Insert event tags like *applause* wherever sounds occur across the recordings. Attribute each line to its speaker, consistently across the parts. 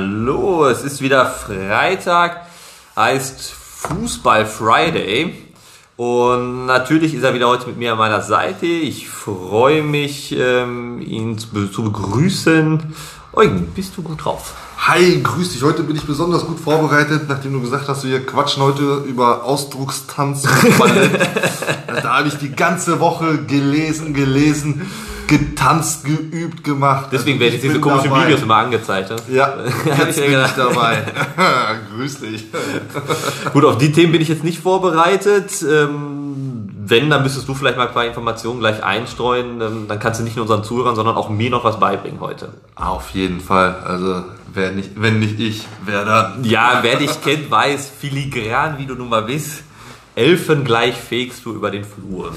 Speaker 1: Hallo, es ist wieder Freitag, heißt Fußball Friday. Und natürlich ist er wieder heute mit mir an meiner Seite. Ich freue mich, ähm, ihn zu, begrüßen. Eugen, bist du gut drauf?
Speaker 2: Hi, grüß dich. Heute bin ich besonders gut vorbereitet, nachdem du gesagt hast, wir quatschen heute über Ausdruckstanz *laughs* da habe ich die ganze Woche gelesen, gelesen, getanzt, geübt, gemacht.
Speaker 1: Deswegen
Speaker 2: Also
Speaker 1: werden jetzt diese komischen
Speaker 2: dabei.
Speaker 1: Videos immer angezeigt. ne?
Speaker 2: Ja, *laughs*
Speaker 1: Hab
Speaker 2: jetzt
Speaker 1: ich
Speaker 2: bin ich
Speaker 1: gedacht.
Speaker 2: dabei. *laughs* grüß dich.
Speaker 1: Gut, auf die Themen bin ich jetzt nicht vorbereitet. Ähm, wenn, dann müsstest du vielleicht mal ein paar Informationen gleich einstreuen. Ähm, dann kannst du nicht nur unseren Zuhörern, sondern auch mir noch was beibringen heute.
Speaker 2: Auf jeden Fall. Also, wer nicht, wenn nicht ich, wer dann?
Speaker 1: Ja, wer dich kennt, weiß, filigran, wie du nun mal bist, elfengleich fegst du über den Flur.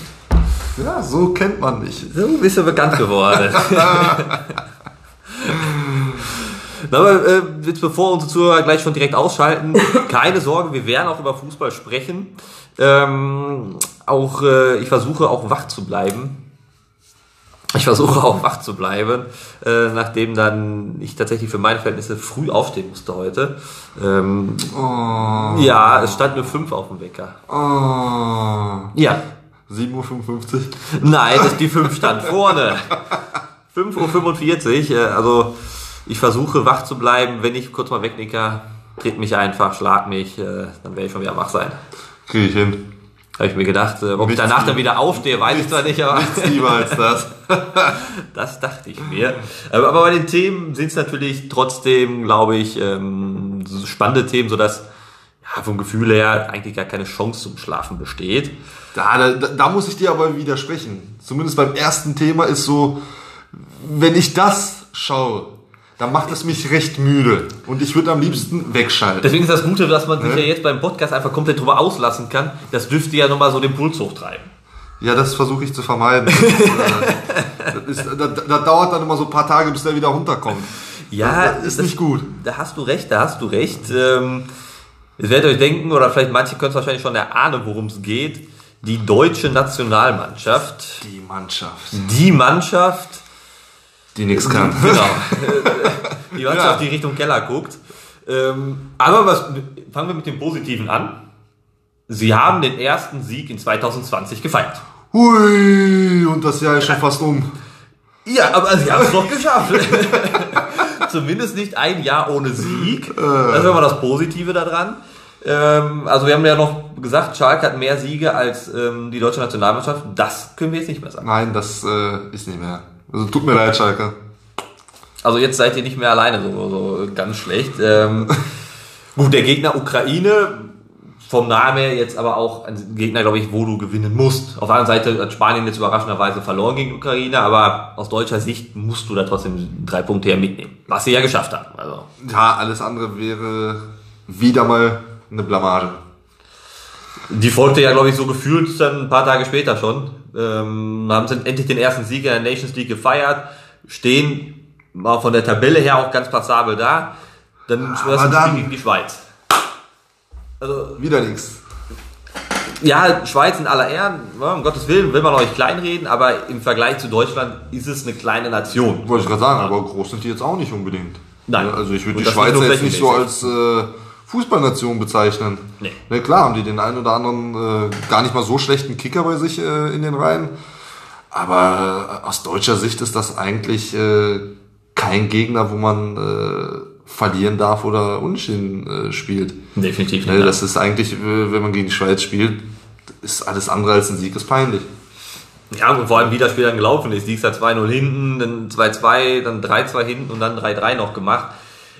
Speaker 2: Ja, so kennt man mich.
Speaker 1: So bist du bekannt geworden. *laughs* Na, aber äh, jetzt bevor unsere Zuhörer gleich schon direkt ausschalten, keine Sorge, wir werden auch über Fußball sprechen. Ähm, auch äh, ich versuche auch wach zu bleiben. Ich versuche auch wach zu bleiben, äh, nachdem dann ich tatsächlich für meine Verhältnisse früh aufstehen musste heute. Ähm,
Speaker 2: Oh,
Speaker 1: ja, es stand nur fünf auf dem Wecker.
Speaker 2: oh.
Speaker 1: Ja,
Speaker 2: 7.55 Uhr.
Speaker 1: Nein, das die 5 stand vorne. 5.45 Uhr. äh, Also ich versuche wach zu bleiben. Wenn ich kurz mal wegnicke, tritt mich einfach, schlag mich, äh, dann werde ich schon wieder wach sein.
Speaker 2: Krieg ich hin.
Speaker 1: Habe ich mir gedacht, äh, ob ich
Speaker 2: Nichts
Speaker 1: danach
Speaker 2: lieber.
Speaker 1: dann wieder aufstehe, weiß ich zwar nicht, aber
Speaker 2: Nichts lieber als das. *laughs*
Speaker 1: das dachte ich mir. Aber aber bei den Themen sind es natürlich trotzdem, glaube ich, ähm, spannende Themen, sodass vom Gefühl her eigentlich gar keine Chance zum Schlafen besteht.
Speaker 2: Da, da, da muss ich dir aber widersprechen. Zumindest beim ersten Thema ist so, wenn ich das schaue, dann macht es mich recht müde. Und ich würde am liebsten wegschalten.
Speaker 1: Deswegen ist das Gute, dass man sich
Speaker 2: Ne?
Speaker 1: ja jetzt beim Podcast einfach komplett drüber auslassen kann. Das dürfte ja nochmal so den Puls hochtreiben.
Speaker 2: Ja, das versuche ich zu vermeiden. Das, ist, äh, das, ist, da, da dauert dann immer so ein paar Tage, bis der wieder runterkommt.
Speaker 1: Ja,
Speaker 2: Das ist nicht gut.
Speaker 1: Da hast du recht, da hast du recht. Ähm, Ihr werdet euch denken, oder vielleicht manche können es wahrscheinlich schon erahnen, worum es geht. Die deutsche Nationalmannschaft,
Speaker 2: Die Mannschaft,
Speaker 1: die Mannschaft,
Speaker 2: die nichts kann.
Speaker 1: genau, *laughs* die Mannschaft, die Richtung Keller guckt. Ähm, aber was, fangen wir mit dem Positiven an. Sie haben den ersten Sieg in 2020 gefeiert.
Speaker 2: Hui, und das Jahr ist schon fast um.
Speaker 1: Ja, aber sie haben es doch geschafft. *laughs* Zumindest nicht ein Jahr ohne Sieg. Das ist immer das Positive daran. Ähm, also wir haben ja noch gesagt, Schalke hat mehr Siege als ähm, die deutsche Nationalmannschaft. Das können wir jetzt nicht mehr sagen.
Speaker 2: Nein, das äh, ist nicht mehr. Also tut mir leid, Schalke.
Speaker 1: Also jetzt seid ihr nicht mehr alleine so, so ganz schlecht. Ähm, *laughs* gut, der Gegner Ukraine, vom Namen her jetzt aber auch ein Gegner, glaube ich, wo du gewinnen musst. Auf der anderen Seite hat Spanien jetzt überraschenderweise verloren gegen Ukraine, aber aus deutscher Sicht musst du da trotzdem drei Punkte her mitnehmen. Was sie ja geschafft haben. Also
Speaker 2: Ja, alles andere wäre wieder mal eine Blamage.
Speaker 1: Die folgte ja, glaube ich, so gefühlt dann ein paar Tage später schon. Ähm, haben sie endlich den ersten Sieg in der Nations League gefeiert, stehen mal von der Tabelle her auch ganz passabel da. Dann das
Speaker 2: dann-
Speaker 1: Spiel gegen die Schweiz. Also,
Speaker 2: Wieder nichts.
Speaker 1: ja, Schweiz in aller Ehren, ja, um Gottes Willen, will man euch kleinreden, aber im Vergleich zu Deutschland ist es eine kleine Nation.
Speaker 2: Wollte ich gerade sagen, aber groß sind die jetzt auch nicht unbedingt.
Speaker 1: Nein.
Speaker 2: Also ich würde die
Speaker 1: das nicht
Speaker 2: Schweiz
Speaker 1: nur
Speaker 2: jetzt nicht so als äh, Fußballnation bezeichnen.
Speaker 1: Nee.
Speaker 2: Na klar haben die den einen oder anderen äh, gar nicht mal so schlechten Kicker bei sich äh, in den Reihen. Aber äh, aus deutscher Sicht ist das eigentlich äh, kein Gegner, wo man äh, verlieren darf oder unentschieden äh, spielt.
Speaker 1: Definitiv
Speaker 2: Ne,
Speaker 1: nicht.
Speaker 2: das ist eigentlich, wenn man gegen die Schweiz spielt, ist alles andere als ein Sieg ist peinlich.
Speaker 1: Ja, und vor allem wie das Spiel dann gelaufen ist. Die ist da 2-0 hinten, dann 2-2, dann 3-2 hinten und dann 3-3 noch gemacht.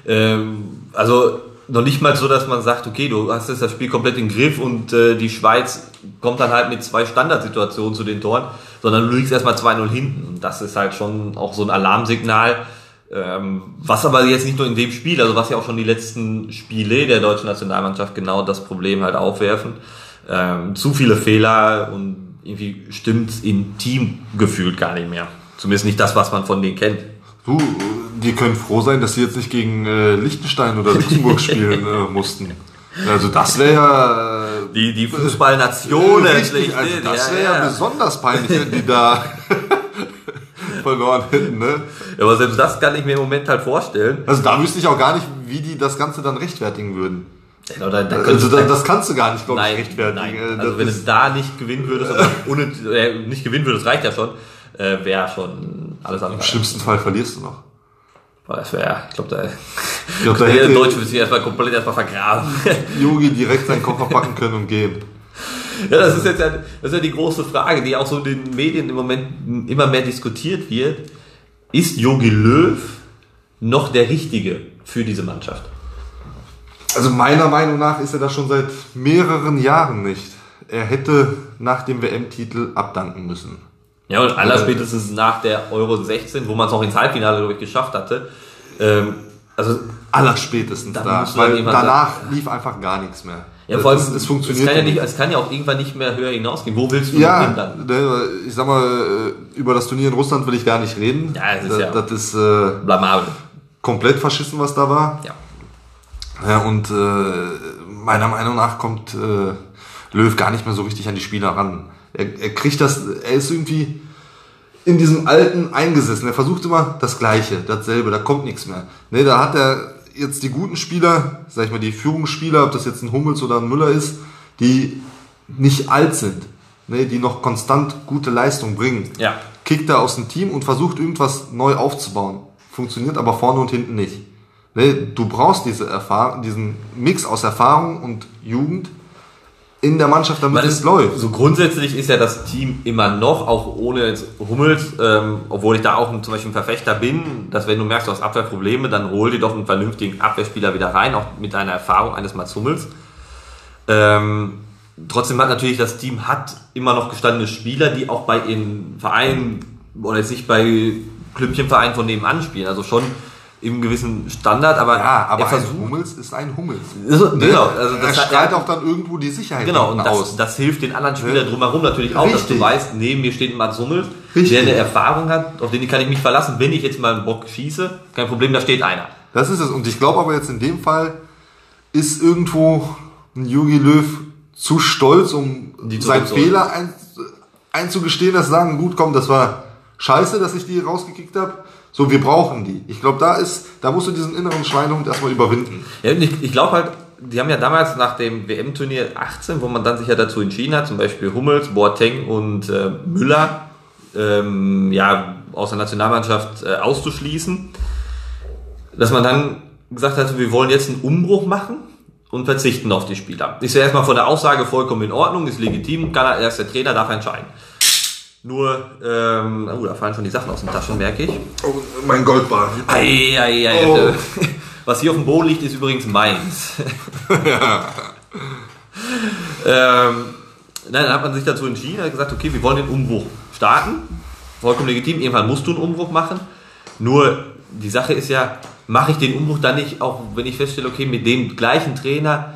Speaker 1: Ähm, also noch nicht mal so, dass man sagt, okay, du hast jetzt das Spiel komplett im Griff und äh, die Schweiz kommt dann halt mit zwei Standardsituationen zu den Toren, sondern du liegst erstmal 2-0 hinten. Und das ist halt schon auch so ein Alarmsignal. Ähm, was aber jetzt nicht nur in dem Spiel, also was ja auch schon die letzten Spiele der deutschen Nationalmannschaft genau das Problem halt aufwerfen. Ähm, zu viele Fehler und irgendwie stimmt's im Team gefühlt gar nicht mehr. Zumindest nicht das, was man von denen kennt.
Speaker 2: Du, die können froh sein, dass sie jetzt nicht gegen äh, Liechtenstein oder Luxemburg *laughs* spielen äh, mussten. Also das wäre ja... äh,
Speaker 1: Die, die Fußballnationen.
Speaker 2: Richtig, also das wäre ja,
Speaker 1: ja.
Speaker 2: besonders peinlich, wenn die da *laughs* verloren hätten. Ne?
Speaker 1: Ja, aber selbst das kann ich mir im Moment halt vorstellen.
Speaker 2: Also da wüsste ich auch gar nicht, wie die das Ganze dann rechtfertigen würden.
Speaker 1: Ja, da, da
Speaker 2: Also da, das kannst du gar nicht, glaube ich, rechtfertigen.
Speaker 1: nein.
Speaker 2: Äh,
Speaker 1: Also
Speaker 2: das
Speaker 1: wenn du da nicht gewinnen würdest, oder *laughs* ohne, äh, nicht gewinnen würdest, reicht ja schon, äh, wäre schon alles andere.
Speaker 2: Im schlimmsten Fall verlierst du noch.
Speaker 1: Das wäre, ich glaube, da,
Speaker 2: Ich glaub, da
Speaker 1: der *laughs*
Speaker 2: hätte
Speaker 1: Deutsche wird sich erstmal komplett erstmal vergraben. *laughs*
Speaker 2: Yogi direkt seinen Koffer packen können und gehen.
Speaker 1: Ja, das ist jetzt ja, das ist ja die große Frage, die auch so in den Medien im Moment immer mehr diskutiert wird. Ist Jogi Löw noch der Richtige für diese Mannschaft?
Speaker 2: Also meiner Meinung nach ist er das schon seit mehreren Jahren nicht. Er hätte nach dem WM-Titel abdanken müssen.
Speaker 1: Ja, und allerspätestens nach der Euro 16, wo man es auch ins Halbfinale, glaube ich, geschafft hatte. Ähm, also,
Speaker 2: Allerspätestens da. Weil danach lief einfach gar nichts mehr.
Speaker 1: ja, vor allem,
Speaker 2: es, es funktioniert
Speaker 1: es kann ja,
Speaker 2: nicht.
Speaker 1: es kann ja auch irgendwann nicht mehr höher hinausgehen. Wo willst du
Speaker 2: Ja,
Speaker 1: hin dann?
Speaker 2: ne, ich sag mal, äh, über das Turnier in Russland will ich gar nicht reden.
Speaker 1: Ja, es ist
Speaker 2: das,
Speaker 1: ja-
Speaker 2: das ist äh,
Speaker 1: Blamabel.
Speaker 2: komplett verschissen, was da war.
Speaker 1: Ja.
Speaker 2: Ja, und äh, meiner Meinung nach kommt äh, Löw gar nicht mehr so richtig an die Spieler ran. Er, er kriegt das, er ist irgendwie in diesem Alten eingesessen. Er versucht immer das Gleiche, dasselbe, da kommt nichts mehr. Ne, da hat er jetzt die guten Spieler, sag ich mal, die Führungsspieler, ob das jetzt ein Hummels oder ein Müller ist, die nicht alt sind, ne, die noch konstant gute Leistung bringen.
Speaker 1: Ja.
Speaker 2: Kickt er aus dem Team und versucht irgendwas neu aufzubauen. Funktioniert aber vorne und hinten nicht. Ne, du brauchst diese Erfahrung, diesen Mix aus Erfahrung und Jugend in der Mannschaft, damit es
Speaker 1: ist,
Speaker 2: läuft.
Speaker 1: so grundsätzlich ist ja das Team immer noch, auch ohne jetzt Hummels, ähm, obwohl ich da auch zum Beispiel ein Verfechter bin, dass wenn du merkst, du hast Abwehrprobleme, dann hol dir doch einen vernünftigen Abwehrspieler wieder rein, auch mit deiner Erfahrung eines Mats Hummels. Ähm, trotzdem hat natürlich das Team hat immer noch gestandene Spieler, die auch bei ihren Vereinen oder jetzt nicht bei Klümpchenvereinen von nebenan spielen, also schon im gewissen Standard, aber,
Speaker 2: Ja, aber
Speaker 1: er
Speaker 2: ein
Speaker 1: versucht,
Speaker 2: Hummels ist ein Hummels.
Speaker 1: Also, genau, also
Speaker 2: er
Speaker 1: das hat-
Speaker 2: strahlt auch dann irgendwo die Sicherheit
Speaker 1: Genau, und das,
Speaker 2: aus.
Speaker 1: das hilft den anderen Spielern drumherum natürlich auch, dass du
Speaker 2: Richtig.
Speaker 1: weißt, neben mir steht ein Mats Hummels,
Speaker 2: Richtig.
Speaker 1: der eine Erfahrung hat, auf den kann ich mich verlassen. Wenn ich jetzt mal einen Bock schieße, kein Problem, da steht einer.
Speaker 2: Das ist es. Und ich glaube aber jetzt in dem Fall ist irgendwo ein Jogi Löw zu stolz, um
Speaker 1: Die
Speaker 2: seinen. Fehler ein, einzugestehen, dass sagen, gut, komm, das war scheiße, dass ich die rausgekickt habe. So, wir brauchen die. Ich glaube, da ist, da musst du diesen inneren Schweinehund erstmal überwinden.
Speaker 1: Ja, ich, ich glaube halt, die haben ja damals nach dem WM-Turnier 18, wo man dann sich ja dazu entschieden hat, zum Beispiel Hummels, Boateng und äh, Müller, ähm, ja, aus der Nationalmannschaft äh, auszuschließen, dass man dann gesagt hat, wir wollen jetzt einen Umbruch machen und verzichten auf die Spieler. Ist ja erstmal von der Aussage vollkommen in Ordnung, ist legitim, kann er, er der Trainer, darf entscheiden. Nur, ähm, oh, da fallen schon die Sachen aus den Taschen, merke ich.
Speaker 2: Oh, mein Goldbar.
Speaker 1: Ei, ei, ei,
Speaker 2: Oh. *laughs*
Speaker 1: Was hier auf dem Boden liegt, ist übrigens meins. *laughs* ähm, nein, dann hat man sich dazu entschieden, hat gesagt, okay, wir wollen den Umbruch starten. Vollkommen legitim, irgendwann musst du einen Umbruch machen. Nur die Sache ist ja, mache ich den Umbruch dann nicht, auch wenn ich feststelle, okay, mit dem gleichen Trainer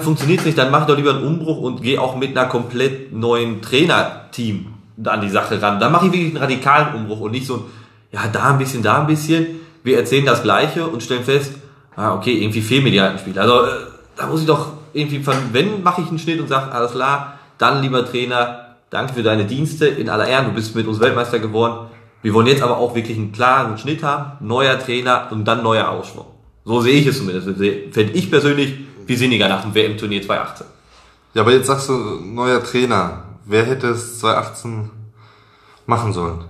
Speaker 1: funktioniert nicht, dann mach doch lieber einen Umbruch und geh auch mit einer komplett neuen Trainerteam an die Sache ran. Dann mache ich wirklich einen radikalen Umbruch und nicht so ein, ja, da ein bisschen, da ein bisschen. Wir erzählen das Gleiche und stellen fest, ah, okay, irgendwie fehlen mir die alten Spieler. Also, äh, da muss ich doch irgendwie, von, wenn mache ich einen Schnitt und sage, alles klar, dann lieber Trainer, danke für deine Dienste, in aller Ehren, du bist mit uns Weltmeister geworden. Wir wollen jetzt aber auch wirklich einen klaren Schnitt haben, neuer Trainer und dann neuer Ausschwung. So sehe ich es zumindest. Fände ich persönlich viel sinniger nach dem WM-Turnier 2018.
Speaker 2: Ja, aber jetzt sagst du, neuer Trainer. Wer hätte es 2018 machen sollen?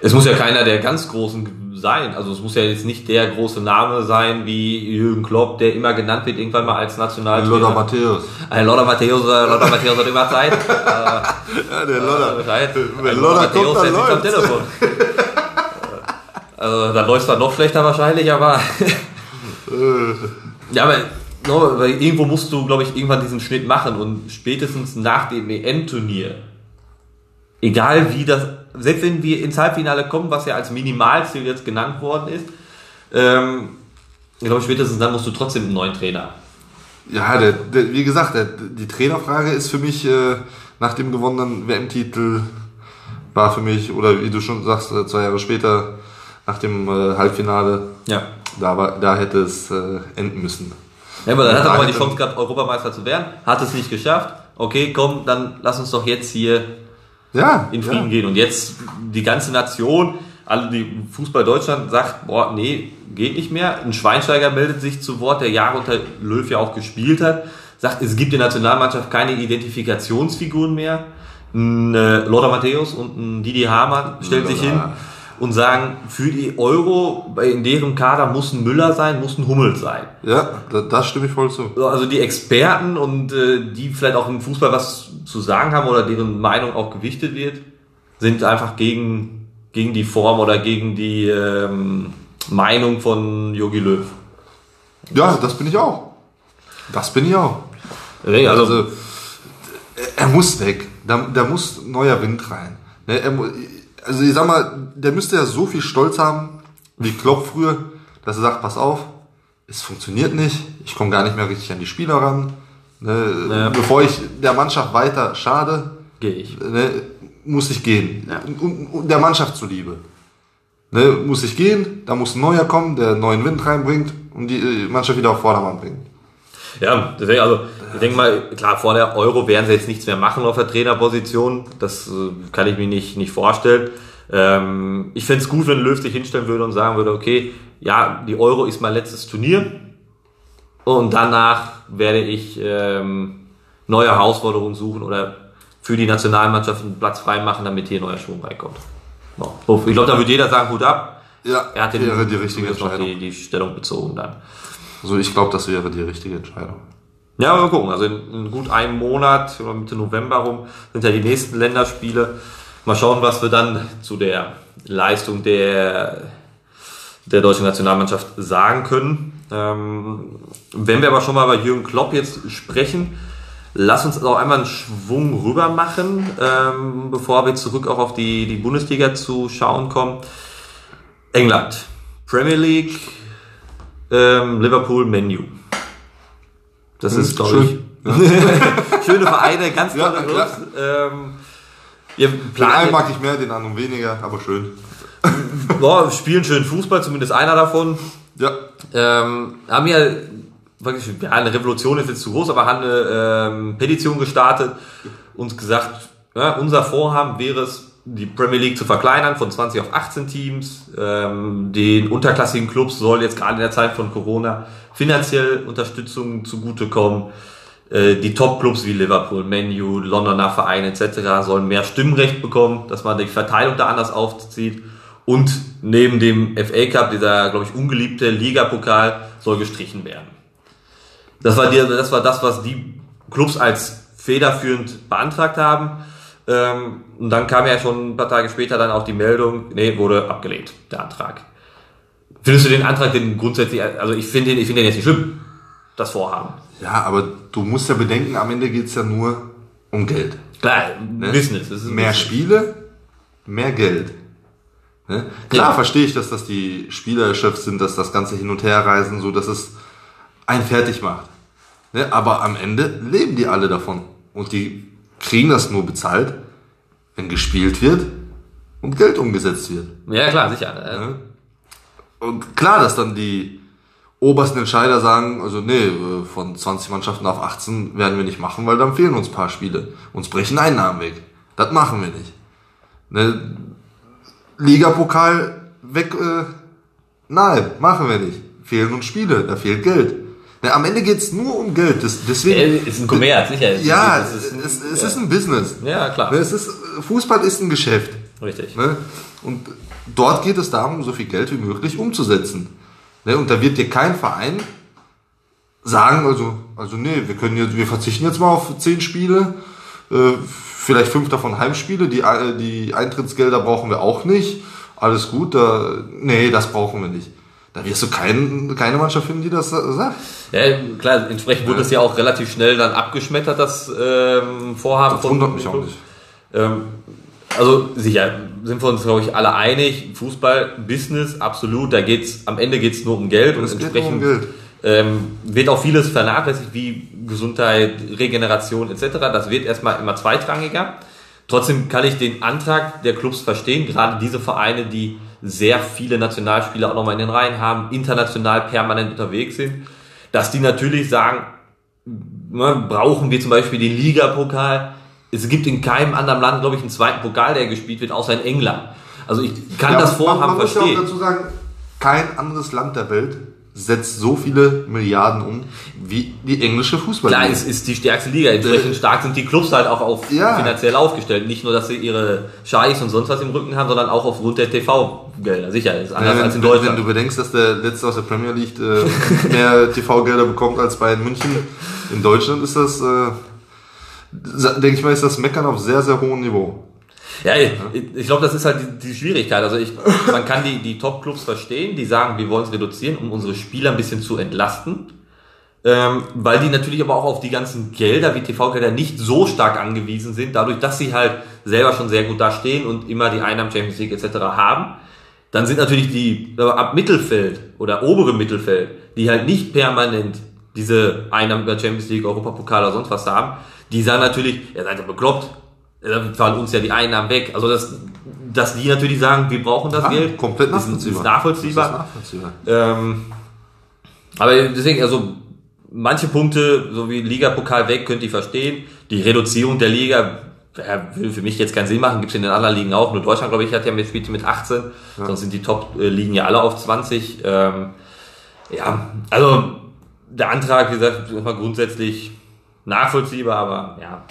Speaker 1: Es muss ja keiner der ganz Großen sein. Also es muss ja jetzt nicht der große Name sein wie Jürgen Klopp, der immer genannt wird irgendwann mal als Nationaltrainer.
Speaker 2: Lothar Matthäus.
Speaker 1: Ein Lothar Matthäus, äh, Lothar Matthäus hat immer Zeit. *laughs*
Speaker 2: Ja, der Lothar.
Speaker 1: Bescheid.
Speaker 2: Wenn Lothar
Speaker 1: Matthäus
Speaker 2: kommt, dann
Speaker 1: setzt sich am
Speaker 2: läuft's.
Speaker 1: Telefon. *laughs* Also da läuft es dann noch schlechter wahrscheinlich, aber *laughs* ja, aber no, weil irgendwo musst du, glaube ich, irgendwann diesen Schnitt machen und spätestens nach dem EM-Turnier, egal wie das, selbst wenn wir ins Halbfinale kommen, was ja als Minimalziel jetzt genannt worden ist, ähm, ich glaube, spätestens dann musst du trotzdem einen neuen Trainer.
Speaker 2: Ja, der, der, wie gesagt, der, die Trainerfrage ist für mich äh, nach dem gewonnenen WM-Titel war für mich, oder wie du schon sagst, äh, zwei Jahre später nach dem äh, Halbfinale,
Speaker 1: Ja.
Speaker 2: da, war, da hätte es äh, enden müssen.
Speaker 1: Ja, aber dann hat er aber die Chance gehabt, Europameister zu werden, hat es nicht geschafft. Okay, komm, dann lass uns doch jetzt hier
Speaker 2: Ja,
Speaker 1: in Frieden
Speaker 2: ja.
Speaker 1: gehen. Und jetzt die ganze Nation, alle die Fußball Deutschland sagt, boah, nee, geht nicht mehr. Ein Schweinsteiger meldet sich zu Wort, der Jahre unter Löw ja auch gespielt hat, sagt, es gibt in der Nationalmannschaft keine Identifikationsfiguren mehr. Ein äh, Lothar Matthäus und ein Didi Hamann stellen sich hin und sagen, für die Euro in deren Kader muss ein Müller sein, muss ein Hummel sein.
Speaker 2: Ja, da, da stimme ich voll zu.
Speaker 1: Also die Experten und äh, die vielleicht auch im Fußball was zu sagen haben oder deren Meinung auch gewichtet wird, sind einfach gegen, gegen die Form oder gegen die ähm, Meinung von Jogi Löw.
Speaker 2: Ja, das bin ich auch. Das bin ich auch.
Speaker 1: Nee, also,
Speaker 2: Also, er muss weg. Da, da muss neuer Wind rein. Ne, er, also ich sag mal, der müsste ja so viel Stolz haben, wie Klopp früher, dass er sagt, pass auf, es funktioniert nicht, ich komme gar nicht mehr richtig an die Spieler ran. Ne,
Speaker 1: Ja.
Speaker 2: Bevor ich der Mannschaft weiter schade,
Speaker 1: gehe ich.
Speaker 2: ne, muss ich gehen.
Speaker 1: Ja.
Speaker 2: Um, um der Mannschaft zuliebe. Ne, muss ich gehen, da muss ein neuer kommen, der neuen Wind reinbringt und die äh, Mannschaft wieder auf Vordermann bringt.
Speaker 1: Ja, deswegen, also ich denke mal, klar, vor der Euro werden sie jetzt nichts mehr machen auf der Trainerposition. Das äh, kann ich mir nicht, nicht vorstellen. Ähm, ich fänd's gut, wenn Löw sich hinstellen würde und sagen würde, okay, ja, die Euro ist mein letztes Turnier und danach werde ich ähm, neue Herausforderungen suchen oder für die Nationalmannschaft einen Platz freimachen, damit hier neuer Schwung reinkommt. So, Ich glaube, da würde jeder sagen, Hut ab.
Speaker 2: Ja,
Speaker 1: Er hat den,
Speaker 2: wäre die richtige Entscheidung.
Speaker 1: die, die Stellung bezogen dann.
Speaker 2: Also ich glaube, das wäre die richtige Entscheidung.
Speaker 1: Ja, mal gucken. Also in, in gut einem Monat, Mitte November rum, sind ja die nächsten Länderspiele. Mal schauen, was wir dann zu der Leistung der, der deutschen Nationalmannschaft sagen können. Ähm, wenn wir aber schon mal bei Jürgen Klopp jetzt sprechen, lass uns auch einmal einen Schwung rüber machen, ähm, bevor wir zurück auch auf die, die Bundesliga zu schauen kommen. England, Premier League, ähm, Liverpool, Menu. Das ist, glaube ich,
Speaker 2: Schön. *laughs*
Speaker 1: schöne Vereine, ganz
Speaker 2: Ja,
Speaker 1: tolle
Speaker 2: ja.
Speaker 1: Clubs. Ähm, ihr
Speaker 2: Den einen
Speaker 1: plant,
Speaker 2: mag ich mehr, den anderen weniger, aber schön. *laughs*
Speaker 1: boah, spielen schön Fußball, zumindest einer davon.
Speaker 2: Ja,
Speaker 1: Ähm, haben ja wirklich, ja, eine Revolution ist jetzt zu groß, aber haben eine ähm, Petition gestartet und gesagt, ja, unser Vorhaben wäre es, die Premier League zu verkleinern von 20 auf 18 Teams. Ähm, den unterklassigen Clubs soll jetzt gerade in der Zeit von Corona finanziell Unterstützung zugutekommen. Äh, die Top-Clubs wie Liverpool, Menu, Londoner Vereine etc. sollen mehr Stimmrecht bekommen, dass man die Verteilung da anders aufzieht. Und neben dem FA Cup, dieser, glaube ich, ungeliebte Ligapokal, soll gestrichen werden. Das war, die, das war das, was die Clubs als federführend beantragt haben. Ähm, und dann kam ja schon ein paar Tage später dann auch die Meldung, nee, wurde abgelehnt, der Antrag. Findest du den Antrag denn grundsätzlich, also ich finde den, ich finde den jetzt nicht schlimm, das Vorhaben.
Speaker 2: ja, aber du musst ja bedenken, am Ende geht's ja nur um Geld.
Speaker 1: Klar, Business. Ist ein
Speaker 2: Mehr
Speaker 1: Business.
Speaker 2: Spiele, mehr Geld. Ne? Klar
Speaker 1: Ja.
Speaker 2: verstehe ich, dass das die Spieler erschöpft sind, dass das ganze Hin- und Herreisen, so dass es einen fertig macht. Ne? Aber am Ende leben die alle davon. Und die kriegen das nur bezahlt, wenn gespielt wird und Geld umgesetzt wird.
Speaker 1: Ja, klar, sicher.
Speaker 2: Ne? Und klar, dass dann die obersten Entscheider sagen, also nee, äh, von 20 Mannschaften auf 18 werden wir nicht machen, weil dann fehlen uns ein paar Spiele. Uns brechen Einnahmen weg. Das machen wir nicht. Ne? Ligapokal weg, äh, nein, machen wir nicht. Fehlen uns Spiele, da fehlt Geld. Ne, am Ende geht's nur um Geld. Das, deswegen,
Speaker 1: ist ein Kommerz, sicher.
Speaker 2: ja,
Speaker 1: Das
Speaker 2: es,
Speaker 1: ist ein-
Speaker 2: es, es ist ein Business.
Speaker 1: Ja, klar.
Speaker 2: Ne, es ist, Fußball ist ein Geschäft.
Speaker 1: Richtig.
Speaker 2: Ne? Und dort geht es darum, so viel Geld wie möglich umzusetzen. Ne? Und da wird dir kein Verein sagen, also, also nee, wir können jetzt, wir verzichten jetzt mal auf zehn Spiele, äh, vielleicht fünf davon Heimspiele, die, äh, die Eintrittsgelder brauchen wir auch nicht. Alles gut, da, nee, das brauchen wir nicht. Da wirst du kein, keine Mannschaft finden, die das sagt.
Speaker 1: Ja, klar, entsprechend wurde es ja auch relativ schnell dann abgeschmettert, das ähm, Vorhaben.
Speaker 2: Das wundert mich auch nicht.
Speaker 1: Ähm, also sicher, sind wir uns, glaube ich, alle einig. Fußball, Business, absolut. Da geht's, am Ende geht's nur um Geld und
Speaker 2: Es geht nur
Speaker 1: entsprechend
Speaker 2: um Geld.
Speaker 1: Ähm, wird auch vieles vernachlässigt, wie Gesundheit, Regeneration etc. Das wird erstmal immer zweitrangiger. Trotzdem kann ich den Antrag der Clubs verstehen, gerade diese Vereine, die sehr viele Nationalspieler auch nochmal in den Reihen haben, international permanent unterwegs sind, dass die natürlich sagen, ne, brauchen wir zum Beispiel den Ligapokal. Es gibt in keinem anderen Land, glaube ich, einen zweiten Pokal, der gespielt wird, außer in England. Also ich kann
Speaker 2: Ja,
Speaker 1: das
Speaker 2: man-
Speaker 1: Vorhaben
Speaker 2: man muss ja
Speaker 1: verstehen.
Speaker 2: auch dazu sagen, kein anderes Land der Welt setzt so viele Milliarden um wie die englische Fußballliga.
Speaker 1: Klar, es ist die stärkste Liga. Entsprechend stark sind die Clubs halt auch auf
Speaker 2: Ja.
Speaker 1: finanziell aufgestellt. Nicht nur, dass sie ihre Scheiß und sonst was im Rücken haben, sondern auch aufgrund der TV-Gelder. Sicher, ist anders
Speaker 2: wenn,
Speaker 1: als in
Speaker 2: wenn- Wenn
Speaker 1: Deutschland.
Speaker 2: du bedenkst, dass der letzte aus der Premier League äh, *laughs* mehr TV-Gelder bekommt als Bayern München, in Deutschland ist das, äh, denke ich mal, ist das Meckern auf sehr, sehr hohem Niveau.
Speaker 1: Ja, ich, ich glaube, das ist halt die, die Schwierigkeit. Also ich, man kann die, die Top-Clubs verstehen, die sagen, wir wollen es reduzieren, um unsere Spieler ein bisschen zu entlasten. Ähm, weil die natürlich aber auch auf die ganzen Gelder wie TV-Gelder nicht so stark angewiesen sind, dadurch, dass sie halt selber schon sehr gut da stehen und immer die Einnahmen Champions League etc. haben. Dann sind natürlich die äh, ab Mittelfeld oder obere Mittelfeld, die halt nicht permanent diese Einnahmen über Champions League, Europapokal oder sonst was haben, die sagen natürlich, ihr seid ja bekloppt, dann fallen uns ja die Einnahmen weg. Also dass, dass die natürlich sagen, wir brauchen das
Speaker 2: Ah,
Speaker 1: Geld,
Speaker 2: komplett
Speaker 1: ist,
Speaker 2: nachvollziehbar.
Speaker 1: ist nachvollziehbar.
Speaker 2: Das ist nachvollziehbar.
Speaker 1: Ähm, aber deswegen, also manche Punkte, so wie Ligapokal weg, könnte ich verstehen. Die Reduzierung der Liga ja, würde für mich jetzt keinen Sinn machen, gibt es in den anderen Ligen auch. Nur Deutschland, glaube ich, hat ja mit, spielt mit 18, sonst sind die Top-Ligen ja alle auf 20. Ähm, ja, also der Antrag, wie gesagt, ist grundsätzlich nachvollziehbar, aber ja,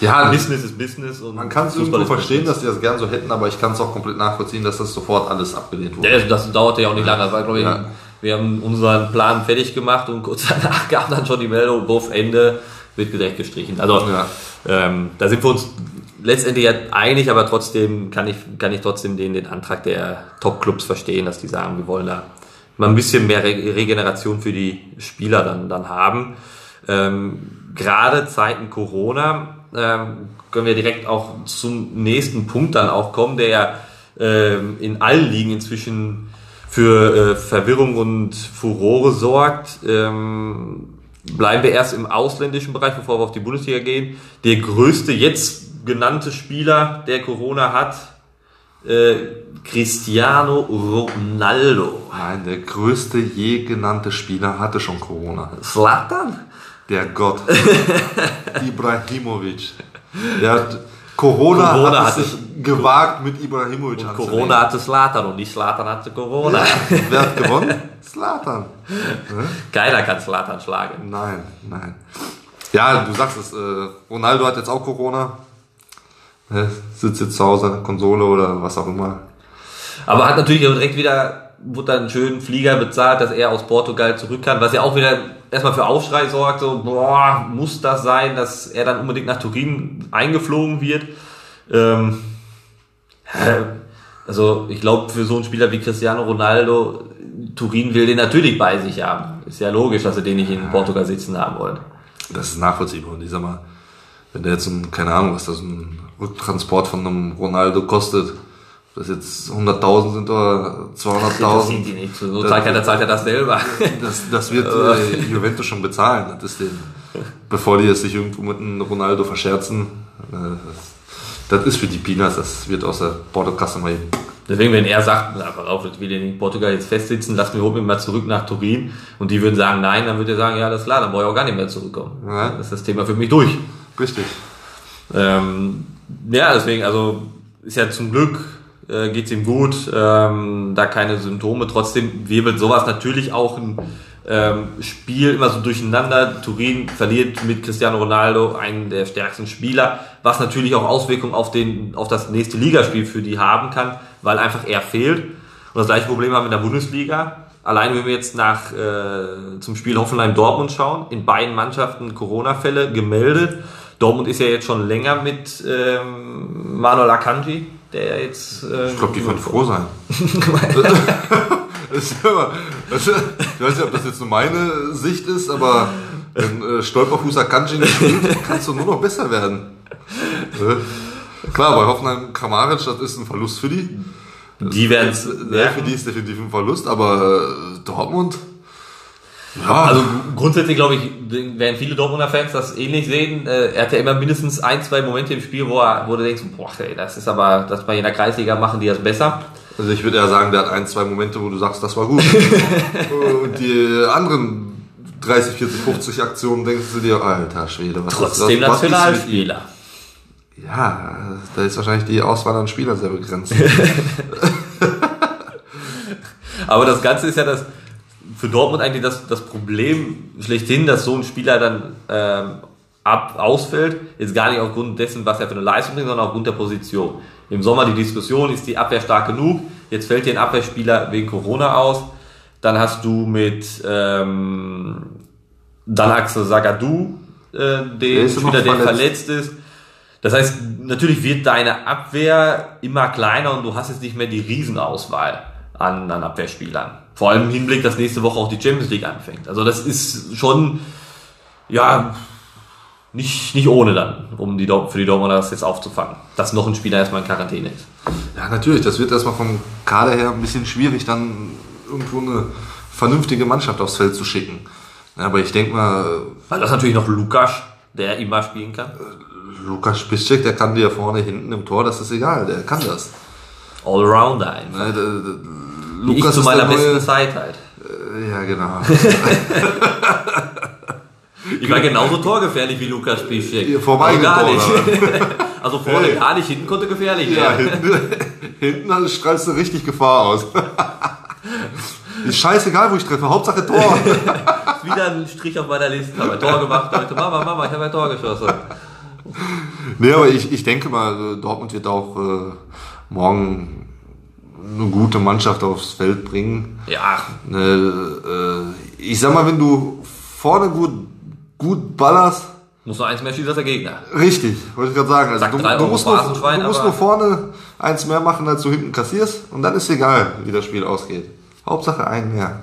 Speaker 2: Ja,
Speaker 1: Business ist Business und
Speaker 2: man kann es irgendwo verstehen, dass die das gern so hätten, aber ich kann es auch komplett nachvollziehen, dass das sofort alles abgelehnt wurde.
Speaker 1: Ja, das, das dauerte ja auch nicht lange. Das war, glaube ich,
Speaker 2: Ja.
Speaker 1: wir haben unseren Plan fertig gemacht und kurz *laughs* danach kam dann schon die Meldung, Buff, Ende, wird direkt gestrichen. Also
Speaker 2: Ja.
Speaker 1: ähm, da sind wir uns letztendlich ja einig, aber trotzdem kann ich, kann ich trotzdem den, den Antrag der Top-Clubs verstehen, dass die sagen, wir wollen da mal ein bisschen mehr Re Regeneration für die Spieler dann, dann haben. Ähm, Gerade Zeiten Corona können wir direkt auch zum nächsten Punkt dann auch kommen, der ja ähm, in allen Ligen inzwischen für äh, Verwirrung und Furore sorgt. Ähm, bleiben wir erst im ausländischen Bereich, bevor wir auf die Bundesliga gehen. Der größte jetzt genannte Spieler, der Corona hat, äh, Cristiano Ronaldo.
Speaker 2: Nein, der größte je genannte Spieler hatte schon Corona.
Speaker 1: Slatan?
Speaker 2: Der Gott. *laughs* Ibrahimovic. Der hat Corona,
Speaker 1: Corona
Speaker 2: hat
Speaker 1: hatte-
Speaker 2: es sich gewagt mit Ibrahimovic
Speaker 1: Und Corona hatte Slatan und nicht Slatan hatte Corona.
Speaker 2: Wer hat *laughs* gewonnen? Slatan.
Speaker 1: Keiner kann Slatan schlagen.
Speaker 2: Nein, nein. Ja, du sagst es, äh, Ronaldo hat jetzt auch Corona. Äh, sitzt jetzt zu Hause an der Konsole oder was auch immer.
Speaker 1: Aber hat natürlich auch direkt wieder, wurde dann einen schönen Flieger bezahlt, dass er aus Portugal zurück kann, was ja auch wieder erstmal für Aufschrei sorgt, so, boah, muss das sein, dass er dann unbedingt nach Turin eingeflogen wird. Ähm, äh, also ich glaube, für so einen Spieler wie Cristiano Ronaldo, Turin will den natürlich bei sich haben. Ist ja logisch, dass sie den nicht in Portugal sitzen haben wollen.
Speaker 2: Das ist nachvollziehbar. Und ich sag mal, wenn der jetzt ein, keine Ahnung, was das ein Rücktransport von einem Ronaldo kostet, das jetzt 100.000 sind oder
Speaker 1: Das sieht
Speaker 2: 200.000,
Speaker 1: die nicht. So zahlt er, zahlt er das selber.
Speaker 2: das, das wird *laughs* äh, Juventus schon bezahlen. Das ist den, bevor die es sich irgendwo mit einem Ronaldo verscherzen. Äh, das, das ist für die Peanuts, das wird aus der Portokasse mal eben.
Speaker 1: Deswegen, wenn er sagt, pass auf, ich will den in Portugal jetzt festsitzen, lass mich, hol mich mal zurück nach Turin und die würden sagen nein, dann würde er sagen, ja, alles klar, dann brauche ich auch gar nicht mehr zurückkommen.
Speaker 2: Ja.
Speaker 1: Das ist das Thema für mich durch.
Speaker 2: Richtig.
Speaker 1: Ähm, ja, deswegen, also ist ja zum Glück, äh, geht's ihm gut, ähm, da keine Symptome. Trotzdem wirbelt sowas natürlich auch ein ähm, Spiel immer so durcheinander. Turin verliert mit Cristiano Ronaldo einen der stärksten Spieler, was natürlich auch Auswirkungen auf, den, auf das nächste Ligaspiel für die haben kann, weil einfach er fehlt. Und das gleiche Problem haben wir in der Bundesliga. Allein wenn wir jetzt nach äh, zum Spiel Hoffenheim-Dortmund schauen, in beiden Mannschaften Corona-Fälle gemeldet. Dortmund ist ja jetzt schon länger mit ähm, Manuel Akanji, der jetzt. Äh,
Speaker 2: Ich glaube, die können froh sein. *laughs* Das ist ja immer- das ist- ich weiß nicht, ob das jetzt nur meine Sicht ist, aber wenn äh, Stolperfuß Akanji nicht spielt, kannst du nur noch besser werden. Äh, Klar, bei Hoffenheim Kramaric, das ist ein Verlust für die.
Speaker 1: die werden es.
Speaker 2: Ja, für die ist definitiv ein Verlust, aber äh, Dortmund, ja,
Speaker 1: Also grundsätzlich glaube ich, werden viele Dortmunder Fans das ähnlich sehen. Äh, Er hat ja immer mindestens ein, zwei Momente im Spiel, wo, er, wo du denkst, boah, ey, das ist aber, das bei jeder Kreisliga machen die das besser.
Speaker 2: also ich würde eher sagen, der hat ein, zwei Momente, wo du sagst, das war gut. *laughs* Und die anderen 30, 40, 50 Aktionen denkst du dir, alter Schwede, was
Speaker 1: Trotzdem
Speaker 2: ist mit-
Speaker 1: Nationalspieler.
Speaker 2: Ja, da ist wahrscheinlich die Auswahl an Spielern sehr begrenzt. *laughs*
Speaker 1: Aber das Ganze ist ja das für Dortmund eigentlich das, das Problem schlechthin, dass so ein Spieler dann ähm, ab, ausfällt. Jetzt gar nicht aufgrund dessen, was er für eine Leistung bringt, sondern aufgrund der Position. Im Sommer die Diskussion, ist die Abwehr stark genug? Jetzt fällt dir ein Abwehrspieler wegen Corona aus. Dann hast du mit ähm, dann Axel Sagadou, äh, den Spieler, der verletzt ist. Das heißt, natürlich wird deine Abwehr immer kleiner und du hast jetzt nicht mehr die Riesenauswahl an, an Abwehrspielern. Vor allem im Hinblick, dass nächste Woche auch die Champions League anfängt. Also das ist schon, ja, nicht, nicht ohne dann, um die, für die Dortmunder das jetzt aufzufangen, dass noch ein Spieler erstmal in Quarantäne ist.
Speaker 2: Ja, natürlich, das wird erstmal vom Kader her ein bisschen schwierig, dann irgendwo eine vernünftige Mannschaft aufs Feld zu schicken. Ja, aber ich denke mal.
Speaker 1: Weil das natürlich noch Lukas, der immer spielen kann.
Speaker 2: Lukas Piszczek, der kann dir vorne, hinten im Tor, das ist egal, der kann das.
Speaker 1: Allrounder einfach. Ne, Lukas zu meiner besten neue, Zeit halt.
Speaker 2: Äh, ja, genau. *laughs*
Speaker 1: ich war genauso torgefährlich wie Lukas Piszczek.
Speaker 2: Vorbei also gar nicht. *laughs*
Speaker 1: also vorne hey. gar nicht, hinten konnte gefährlich
Speaker 2: werden. Ja, hinten, hinten strahlst du richtig Gefahr aus. *laughs* Ist scheißegal, wo ich treffe, Hauptsache Tor.
Speaker 1: Wieder ein Strich auf meiner Liste. Ich habe ein Tor gemacht heute. Mama, Mama, ich habe ein Tor geschossen.
Speaker 2: Nee, aber ich, ich denke mal, Dortmund wird auch äh, morgen eine gute Mannschaft aufs Feld bringen.
Speaker 1: Ja.
Speaker 2: Ne, äh, ich sag mal, wenn du vorne gut, gut ballerst,
Speaker 1: muss nur eins mehr schießen als der Gegner.
Speaker 2: Richtig, wollte ich gerade sagen. Also du, du, musst, nur, du musst nur vorne eins mehr machen, als du hinten kassierst und dann ist egal, wie das Spiel ausgeht. Hauptsache ein mehr.